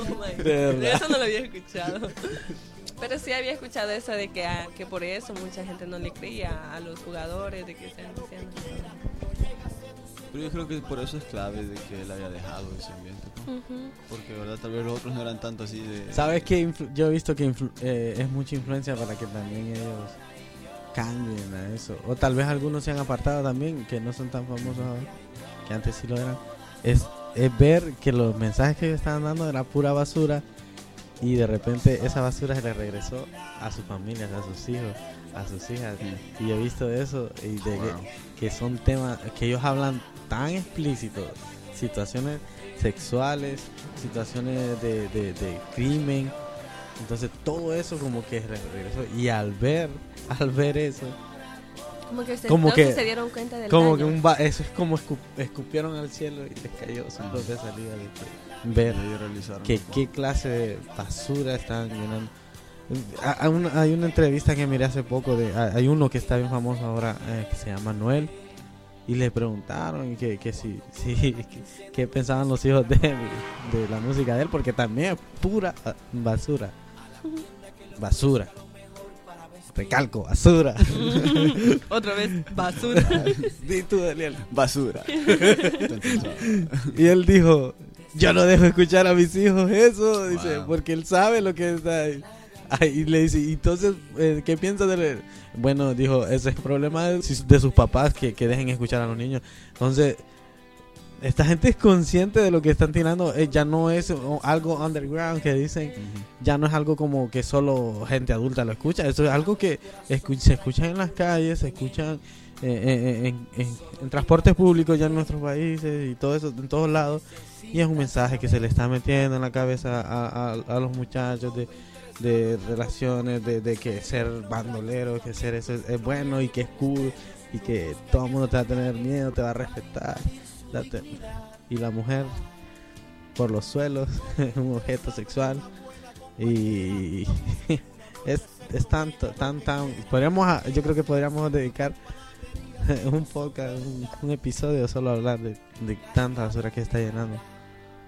Oh my God. Eso no lo había escuchado. Pero sí había escuchado eso de que, ah, que por eso mucha gente no le creía a los jugadores, de que están diciendo. Pero yo creo que por eso es clave de que él haya dejado ese ambiente. ¿no? Ujú. Porque, ¿verdad? Tal vez los otros no eran tanto así de... ¿Sabes qué? influ- Yo he visto que influ- eh, es mucha influencia para que también ellos cambien a eso. O tal vez algunos se han apartado también, que no son tan famosos ahora, que antes sí lo eran. Es, es ver que los mensajes que estaban dando era pura basura y de repente esa basura se le regresó a sus familias, a sus hijos, a sus hijas. Y he visto eso y de que- Wow. que son temas que ellos hablan tan explícitos, situaciones sexuales, situaciones de, de- de crimen, entonces todo eso como que re- regresó y al ver, al ver eso, Como que, se, Como entonces que- se dieron cuenta del como que daño. un va- eso es como escu- escupieron al cielo y les cayó su propia salida de que ver que qué clase de basura están llenando. Ha- Hay una, hay una entrevista que miré hace poco de hay uno que está bien famoso ahora eh, que se llama Noel y le preguntaron que, que si, si que, pensaban los hijos de él, de la música de él porque también es pura ah, basura basura recalco basura Otra vez, basura. Di tú, Daniel. Basura. y él dijo yo no dejo escuchar a mis hijos eso dice porque él sabe lo que está ahí y le dice, ¿y entonces, eh, ¿qué piensa de él? Bueno, dijo, ese es el problema de, sus- de sus papás que, que dejen escuchar a los niños. Entonces, esta gente es consciente de lo que están tirando. eh, ya no es algo underground que dicen, ya no es algo como que solo gente adulta lo escucha. Eso es algo que escu- se escucha en las calles, se escuchan en, en- en transportes públicos ya en nuestros países y todo eso, en todos lados. Y es un mensaje que se le está metiendo en la cabeza a, los muchachos de, relaciones, de, que ser bandolero, que ser eso es, es bueno y que es cool y que todo el mundo te va a tener miedo, te va a respetar. Y la mujer por los suelos, un objeto sexual. Y es es tanto, tan, tan. Podríamos, yo creo que podríamos dedicar un podcast, un, episodio solo hablar de, de tanta basura que está llenando.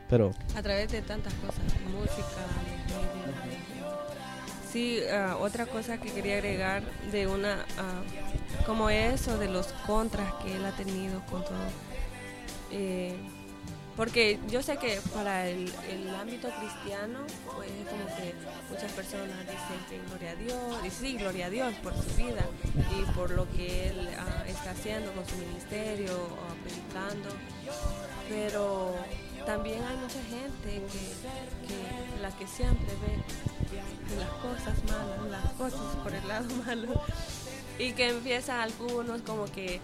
Pero, A través de tantas cosas, música. Sí, ah, otra cosa que quería agregar de una, ah, como eso, de los contras que él ha tenido con todo. Eh, porque yo sé que para el, ámbito cristiano, pues es como que muchas personas dicen que gloria a Dios, y sí, gloria a Dios por su vida y por lo que él ah, está haciendo con su ministerio, predicando. Pero también hay mucha gente que, que la que siempre ve las cosas malas, las cosas por el lado malo. Y que empieza algunos como que,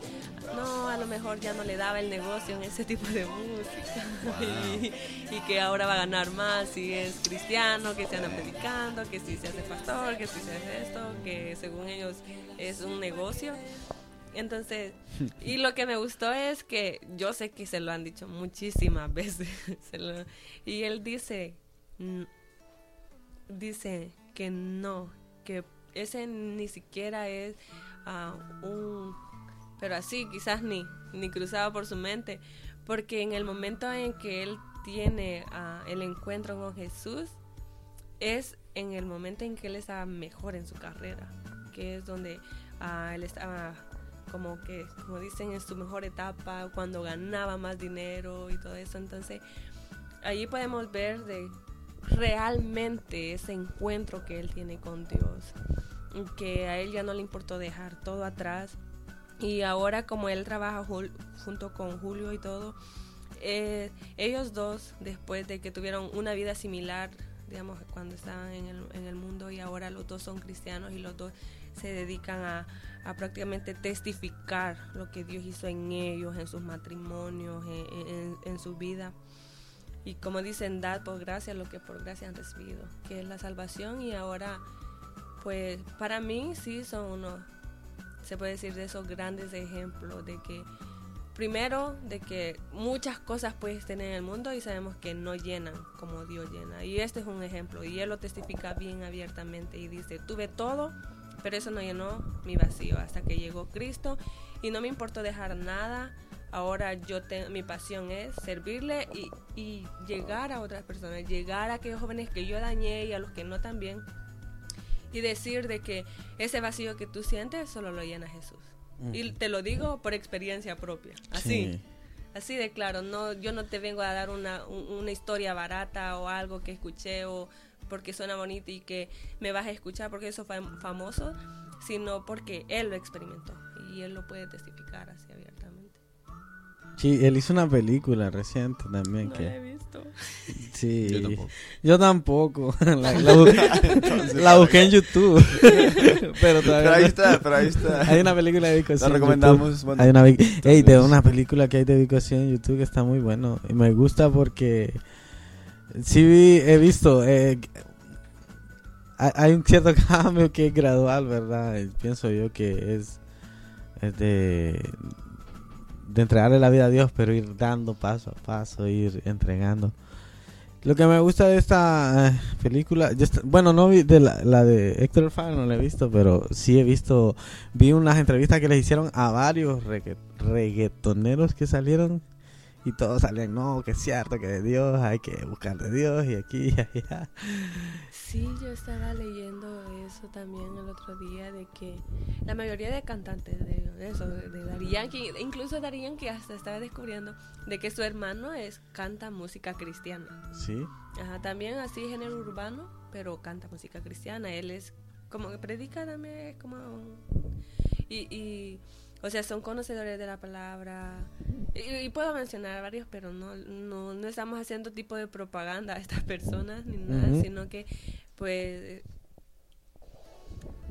no, a lo mejor ya no le daba el negocio en ese tipo de música. y, y que ahora va a ganar más si es cristiano, que se anda predicando, que si se hace pastor, que si se hace esto, que según ellos es un negocio. Entonces, y lo que me gustó es que yo sé que se lo han dicho muchísimas veces. se lo- y él dice, dice que no, que ese ni siquiera es ah, un, pero así quizás ni, ni cruzaba por su mente, porque en el momento en que él tiene ah, el encuentro con Jesús, es en el momento en que él estaba mejor en su carrera, que es donde ah, él estaba como que, como dicen, en su mejor etapa, cuando ganaba más dinero y todo eso. Entonces, allí podemos ver de realmente ese encuentro que él tiene con Dios, que a él ya no le importó dejar todo atrás. Y ahora como él trabaja junto con Julio y todo, eh, ellos dos, después de que tuvieron una vida similar, digamos, cuando estaban en el, en el mundo y ahora los dos son cristianos y los dos se dedican a, a prácticamente testificar lo que Dios hizo en ellos, en sus matrimonios, en, en- en su vida. Y como dicen, dad por gracia lo que por gracia han recibido, que es la salvación. Y ahora, pues para mí sí son unos, se puede decir, de esos grandes ejemplos de que, primero, de que muchas cosas puedes tener en el mundo y sabemos que no llenan como Dios llena. Y este es un ejemplo. Y él lo testifica bien abiertamente y dice, tuve todo, pero eso no llenó mi vacío hasta que llegó Cristo y no me importó dejar nada. Ahora yo te- mi pasión es servirle y, y llegar a otras personas, llegar a aquellos jóvenes que yo dañé y a los que no también. Y decir de que ese vacío que tú sientes solo lo llena Jesús. Y te lo digo por experiencia propia. Así. Sí. Así de claro, no, yo no te vengo a dar una, un- una historia barata o algo que escuché o porque suena bonito y que me vas a escuchar porque eso fue famoso, sino porque él lo experimentó y él lo puede testificar así abiertamente. sí, él hizo una película reciente también No que... visto. Sí. Yo tampoco. Yo tampoco. la, la bu- la busqué en YouTube. pero todavía Pero ahí está, pero ahí está. Hay una película de Vico La recomendamos, bueno, hay una vi- Ey, de una película que hay de sí en YouTube que está muy bueno. Y me gusta porque sí vi- he visto eh, hay, un cierto cambio que es gradual, ¿verdad? Pienso yo que es, es de de entregarle la vida a Dios, pero ir dando paso a paso, ir entregando. Lo que me gusta de esta eh, película, yo est- bueno, no vi de la, de Héctor Fan, no la he visto, pero sí he visto, vi unas entrevistas que les hicieron a varios regga- reggaetoneros que salieron y todos salían, no, que es cierto, que de Dios, hay que buscar de Dios y aquí y allá. Sí, yo estaba leyendo eso también el otro día de que la mayoría de cantantes de eso, de, Daddy Yankee, incluso Daddy Yankee hasta estaba descubriendo de que su hermano es canta música cristiana. Sí, Ajá, también así género urbano, pero canta música cristiana. Él es como que predica también, es como y, y o sea, son conocedores de la palabra. Y, y puedo mencionar varios, pero no, no, no estamos haciendo tipo de propaganda a estas personas ni nada, sino que pues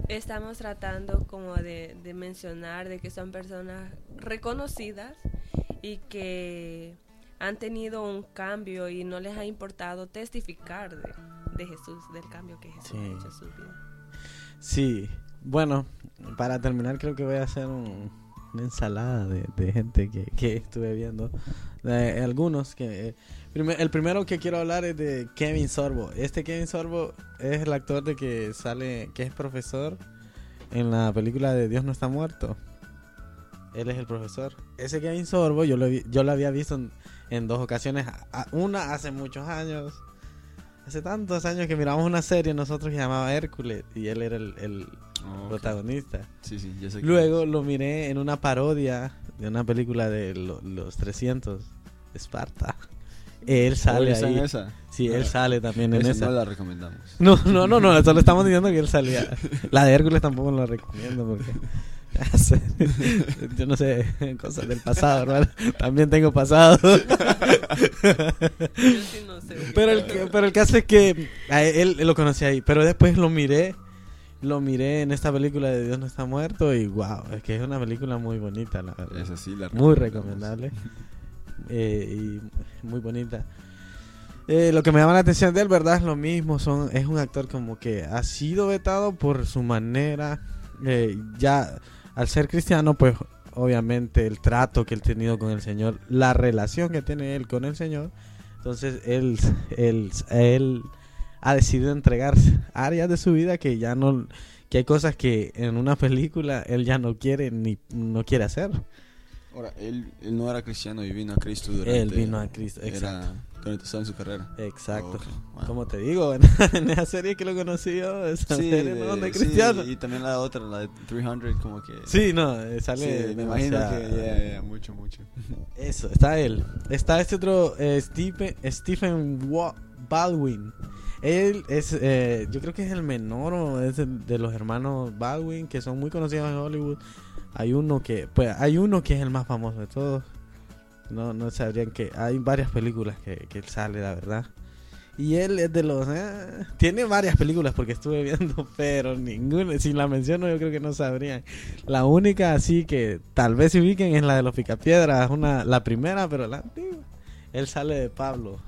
estamos tratando como de, de mencionar de que son personas reconocidas y que han tenido un cambio y no les ha importado testificar de, de Jesús, del cambio que Jesús Sí. ha hecho en su vida. sí. Bueno, para terminar creo que voy a hacer un, una ensalada de, gente que, que estuve viendo. Algunos que... eh, el primero que quiero hablar es de Kevin Sorbo. Este Kevin Sorbo es el actor de que sale, que es profesor en la película de Dios no está muerto. Él es el profesor. Ese Kevin Sorbo yo lo, vi- yo lo había visto en, dos ocasiones. Una hace muchos años. Hace tantos años que miramos una serie nosotros que llamaba Hércules y él era el Oh, ok. protagonista. Sí, sí, ya sé Luego lo miré en una parodia de una película de lo- los 300 de Esparta. Él Oh, sale ¿está en ahí. esa? Sí, él Ah, sale también en esa esa. no la recomendamos. No, no, no, no, solo estamos diciendo que él salía. La de Hércules tampoco la recomiendo porque. Yo no sé, cosas del pasado, hermano. También tengo pasado. Yo sí no sé. Pero el, que- pero el caso es que a él, él lo conocí ahí. Pero después lo miré. Lo miré en esta película de Dios no está muerto. Y wow, es que es una película muy bonita, la verdad. Esa sí la Muy recomendable. Eh, y muy bonita. Eh, lo que me llama la atención de él, ¿verdad? Es lo mismo. Son, es un actor como que ha sido vetado por su manera. eh, ya al ser cristiano, pues obviamente el trato que él ha tenido con el Señor, la relación que tiene él con el Señor. Entonces él, él, él ha decidido entregar áreas de su vida que ya no, que hay cosas que en una película él ya no quiere ni no quiere hacer. Ahora, él, él no era cristiano y vino a Cristo durante... Él vino a Cristo, exacto. Era en su carrera. Exacto. Wow. Como te digo, en, en esa serie que lo conocí yo, esa Sí, serie no de sí, cristiano. y también la otra, la de 300, como que... Sí, no, eh, Sí, sale. me imagino que ya, ya, mucho, mucho. Eso, está él. Está este otro, eh, Stephen, Stephen Baldwin. Él es, eh, yo creo que es el menor o es de los hermanos Baldwin, que son muy conocidos en Hollywood. Hay uno que, pues, hay uno que es el más famoso de todos. No, no sabrían que hay varias películas que, que él sale, la verdad. Y él es de los... eh, tiene varias películas porque estuve viendo, pero ninguna, si la menciono yo creo que no sabrían. La única así que tal vez se ubiquen es la de los Picapiedras, una, la primera, pero la antigua. Él sale de Pablo.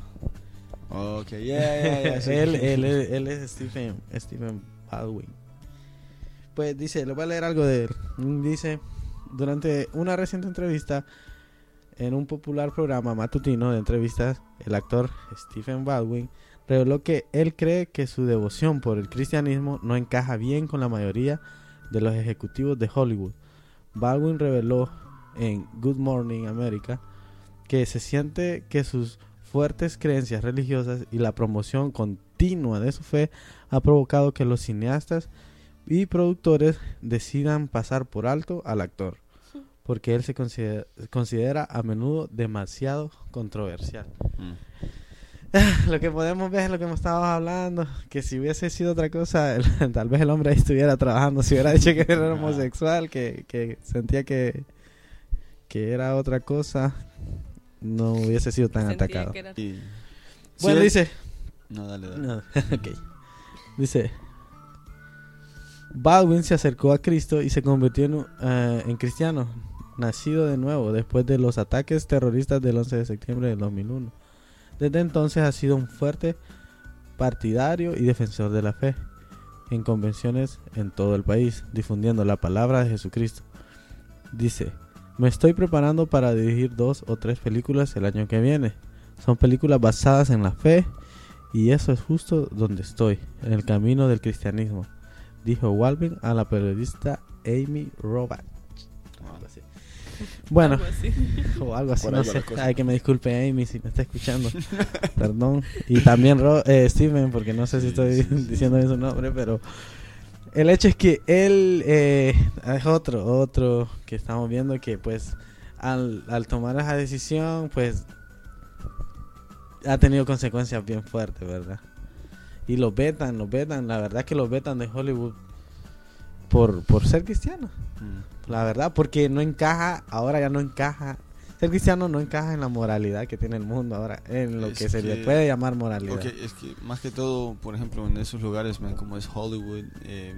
Ok, ya, ya. sí. él, él, él es Stephen, Stephen Baldwin. Pues dice, le voy a leer algo de él. Dice, durante una reciente entrevista en un popular programa matutino de entrevistas, el actor Stephen Baldwin reveló que él cree que su devoción por el cristianismo no encaja bien con la mayoría de los ejecutivos de Hollywood. Baldwin reveló en Good Morning America que se siente que sus fuertes creencias religiosas y la promoción continua de su fe ha provocado que los cineastas y productores decidan pasar por alto al actor, porque él se considera, considera a menudo demasiado controversial. Mm. Lo que podemos ver es lo que hemos estado hablando, que si hubiese sido otra cosa, el- tal vez el hombre ahí estuviera trabajando, si hubiera dicho que era homosexual, que, que sentía que, que era otra cosa, no hubiese sido tan Sentía atacado. era- Y- Bueno, Sí, dice, No, dale, dale. no, ok. Dice, Baldwin se acercó a Cristo y se convirtió en, eh, en cristiano, nacido de nuevo después de los ataques terroristas del 11 de septiembre del 2001. Desde entonces ha sido un fuerte partidario y defensor de la fe en convenciones en todo el país, difundiendo la palabra de Jesucristo. Dice, me estoy preparando para dirigir dos o tres películas el año que viene. Son películas basadas en la fe y eso es justo donde estoy, en el camino del cristianismo, dijo Walvin a la periodista Amy Robach. Bueno, algo así. o algo así, Por no sé. Ay, que me disculpe Amy si me está escuchando. Perdón. Y también Ro- eh, Steven, porque no sé si estoy sí, sí. diciendo bien su nombre, pero el hecho es que él eh, es otro, otro que estamos viendo que pues al, al tomar esa decisión, pues ha tenido consecuencias bien fuertes, ¿verdad? Y los vetan, los vetan, la verdad que los vetan de Hollywood por, por ser cristiano. Mm. La verdad, porque no encaja, ahora ya no encaja. Ser cristiano no encaja en la moralidad que tiene el mundo ahora, en lo Es que se le puede llamar moralidad. Es que más que todo, por ejemplo, en esos lugares, man, como es Hollywood, eh,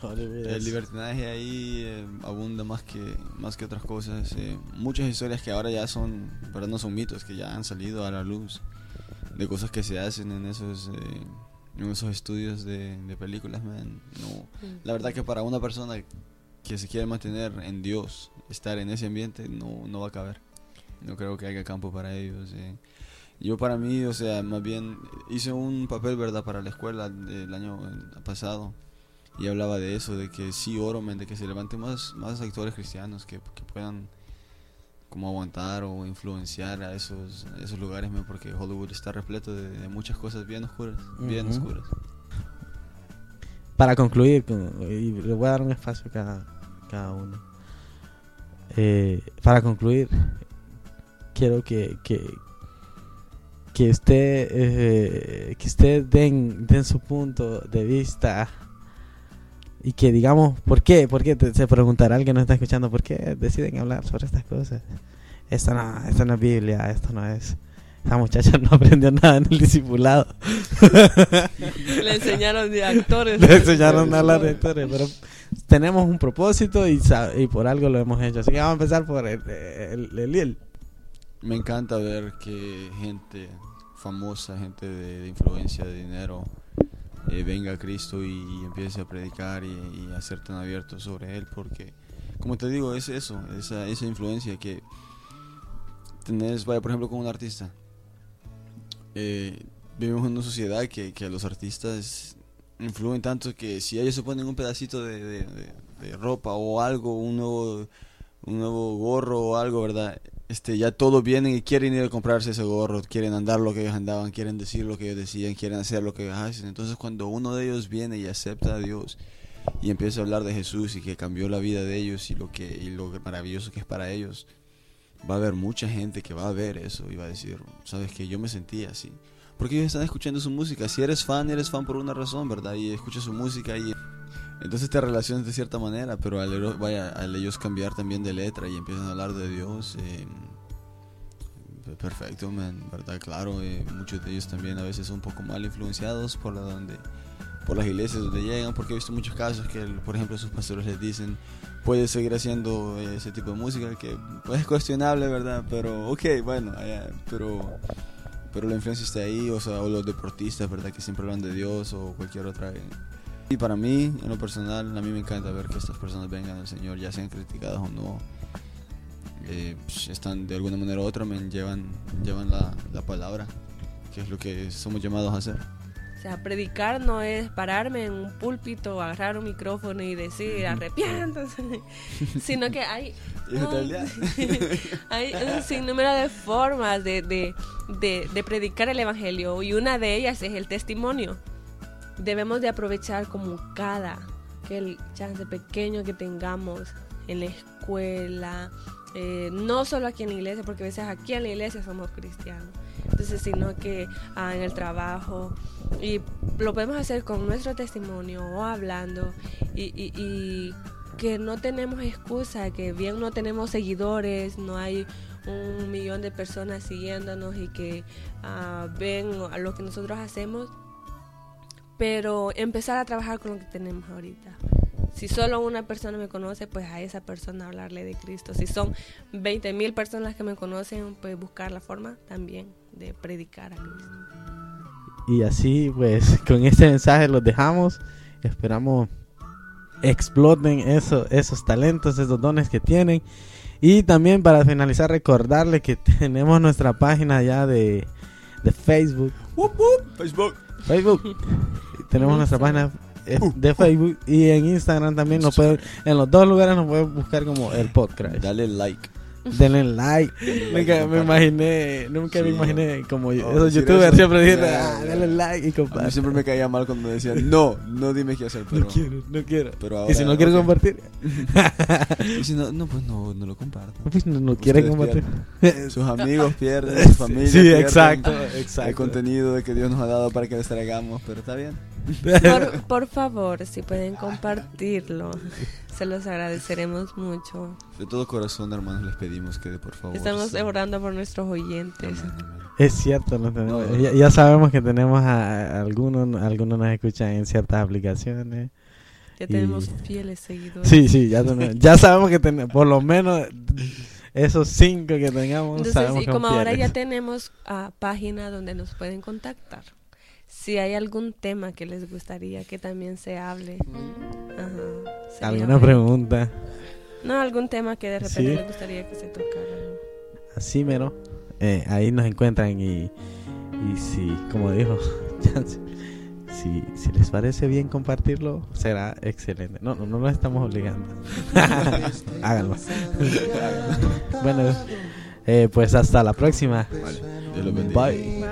Hollywood el es- libertinaje ahí eh, abunda más que más que otras cosas. eh, muchas historias que ahora ya son, pero no son mitos, que ya han salido a la luz de cosas que se hacen en esos eh, en esos estudios de, de películas, man. No, la verdad que para una persona que se quiere mantener en Dios, estar en ese ambiente, no, no va a caber. No creo que haya campo para ellos. eh. Yo para mí, o sea, más bien hice un papel, ¿verdad?, para la escuela el año pasado. Y hablaba de eso, de que sí oro, men, de que se levanten más, más actores cristianos que, que puedan como aguantar o influenciar a esos, esos lugares, men, porque Hollywood está repleto de, de muchas cosas bien oscuras, bien Ujú. oscuras. Para concluir, con- y le voy a dar un espacio a cada, uno. Eh, para concluir, quiero que, que, que usted, eh, que usted den, den su punto de vista y que digamos, ¿por qué? ¿Por qué? Te- se preguntará alguien que no está escuchando, ¿por qué deciden hablar sobre estas cosas? Esto no, esto no es Biblia, esto no es... Esa muchacha no aprendió nada en el discipulado. Le enseñaron de actores. Le enseñaron a hablar de actores, pero tenemos un propósito y, y por algo lo hemos hecho. Así que vamos a empezar por el, el, el- el- Me encanta ver que gente famosa, gente de, influencia, de dinero, eh, venga a Cristo y, empiece a predicar y, y a ser tan abierto sobre Él, porque, como te digo, es eso, esa, esa influencia que tenés, por ejemplo, con un artista. Eh, vivimos en una sociedad que, que a los artistas influyen tanto que si ellos se ponen un pedacito de, de- de- ropa o algo, un nuevo, un nuevo gorro o algo, ¿verdad? Este, ya todos vienen y quieren ir a comprarse ese gorro, quieren andar lo que ellos andaban, quieren decir lo que ellos decían, quieren hacer lo que ellos hacen. Entonces cuando uno de ellos viene y acepta a Dios y empieza a hablar de Jesús y que cambió la vida de ellos y lo que y lo maravilloso que es para ellos, va a haber mucha gente que va a ver eso y va a decir, sabes que yo me sentía así. Porque ellos están escuchando su música. Si eres fan, eres fan por una razón, ¿verdad? Y escuchas su música y entonces te relacionas de cierta manera, pero al, vaya, al ellos cambiar también de letra y empiezan a hablar de Dios, eh, perfecto, man, ¿verdad? Claro, eh, muchos de ellos también a veces son un poco mal influenciados por la donde por las iglesias donde llegan, porque he visto muchos casos que, por ejemplo, sus pastores les dicen, puedes seguir haciendo eh, ese tipo de música, que pues, es cuestionable, ¿verdad? Pero, ok, bueno, allá, pero pero la influencia está ahí, o sea, o los deportistas, ¿verdad? Que siempre hablan de Dios o cualquier otra. eh. Y para mí, en lo personal, a mí me encanta ver que estas personas vengan al Señor, ya sean criticadas o no. Eh, pues, están de alguna manera u otra, men, llevan, llevan la, la palabra, que es lo que somos llamados a hacer. O sea, predicar no es pararme en un púlpito, agarrar un micrófono y decir arrepiéntase, sino que hay hay un sinnúmero de formas de, de, de, de predicar el evangelio y una de ellas es el testimonio. Debemos de aprovechar como cada que el chance pequeño que tengamos en la escuela, eh, no solo aquí en la iglesia, porque a veces aquí en la iglesia somos cristianos, entonces sino que ah, en el trabajo. Y lo podemos hacer con nuestro testimonio o hablando y, y- y que no tenemos excusa, que bien no tenemos seguidores, no hay un millón de personas siguiéndonos y que ah, ven a lo que nosotros hacemos, pero empezar a trabajar con lo que tenemos ahorita. Si solo una persona me conoce, pues a esa persona hablarle de Cristo. Si son 20 mil personas que me conocen, pues buscar la forma también de predicar a Cristo. Y así, pues, con este mensaje los dejamos. Esperamos exploten eso, esos talentos, esos dones que tienen. Y también para finalizar, recordarle que tenemos nuestra página ya de, de Facebook. Facebook. Facebook. tenemos nuestra página eh, de Facebook y en Instagram también nos pueden, en los dos lugares nos pueden buscar como el podcast. Dale like. Denle like. Nunca me imaginé, nunca me Sí, imaginé como Oh, esos youtubers eso. siempre dicen, ah, denle like y comparte. siempre me caía mal cuando me decían, no, no dime qué hacer, pero... No quiero, no quiero. pero y si ahora, no quiere ok. compartir, Y si no, no, pues no, no lo comparto. pues no, no quiere compartir. Sus amigos pierden, su familia Sí, pierden exacto, El exacto. contenido de que Dios nos ha dado para que les traigamos, pero está bien. Por, por favor, si pueden compartirlo, se los agradeceremos mucho. De todo corazón, hermanos, les pedimos que de por favor... Estamos se- orando por nuestros oyentes. Amén, amén. Es cierto, no tenemos- No. ya, ya sabemos que tenemos a, a algunos, algunos nos escuchan en ciertas aplicaciones. Ya Y- tenemos fieles seguidores. Sí, sí, ya, tenemos- ya sabemos que tenemos, por lo menos esos cinco que tengamos, Entonces, sabemos y como ahora ya tenemos ah, página donde nos pueden contactar. Si hay algún tema que les gustaría que también se hable, ajá, sería ¿Alguna bueno. pregunta? No, algún tema que de repente Sí. les gustaría que se tocara. Así mero. Eh, ahí nos encuentran y, y si, como dijo, Chance, si, si les parece bien compartirlo, será excelente. No, no, no lo estamos obligando. Háganlo. bueno, eh, pues hasta la próxima. Vale. Bye.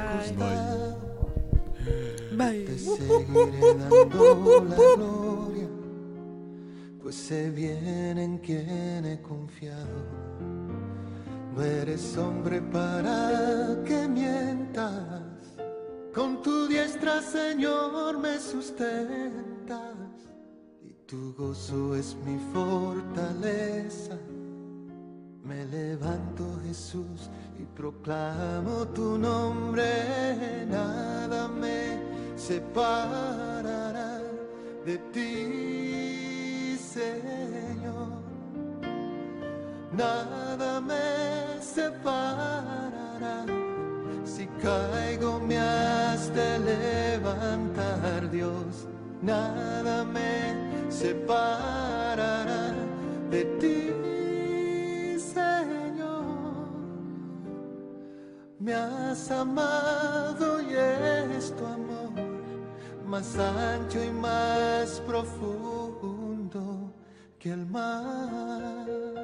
Pues sé bien en quién he confiado. No eres hombre para que mientas, con tu diestra, Señor, me sustentas, y tu gozo es mi fortaleza. Me levanto Jesús y proclamo tu nombre, nada me separará de ti, Señor. Nada me separará, si caigo me has de levantar, Dios. Nada me separará de ti, Señor. Me has amado y es tu amor más ancho y más profundo que el mar.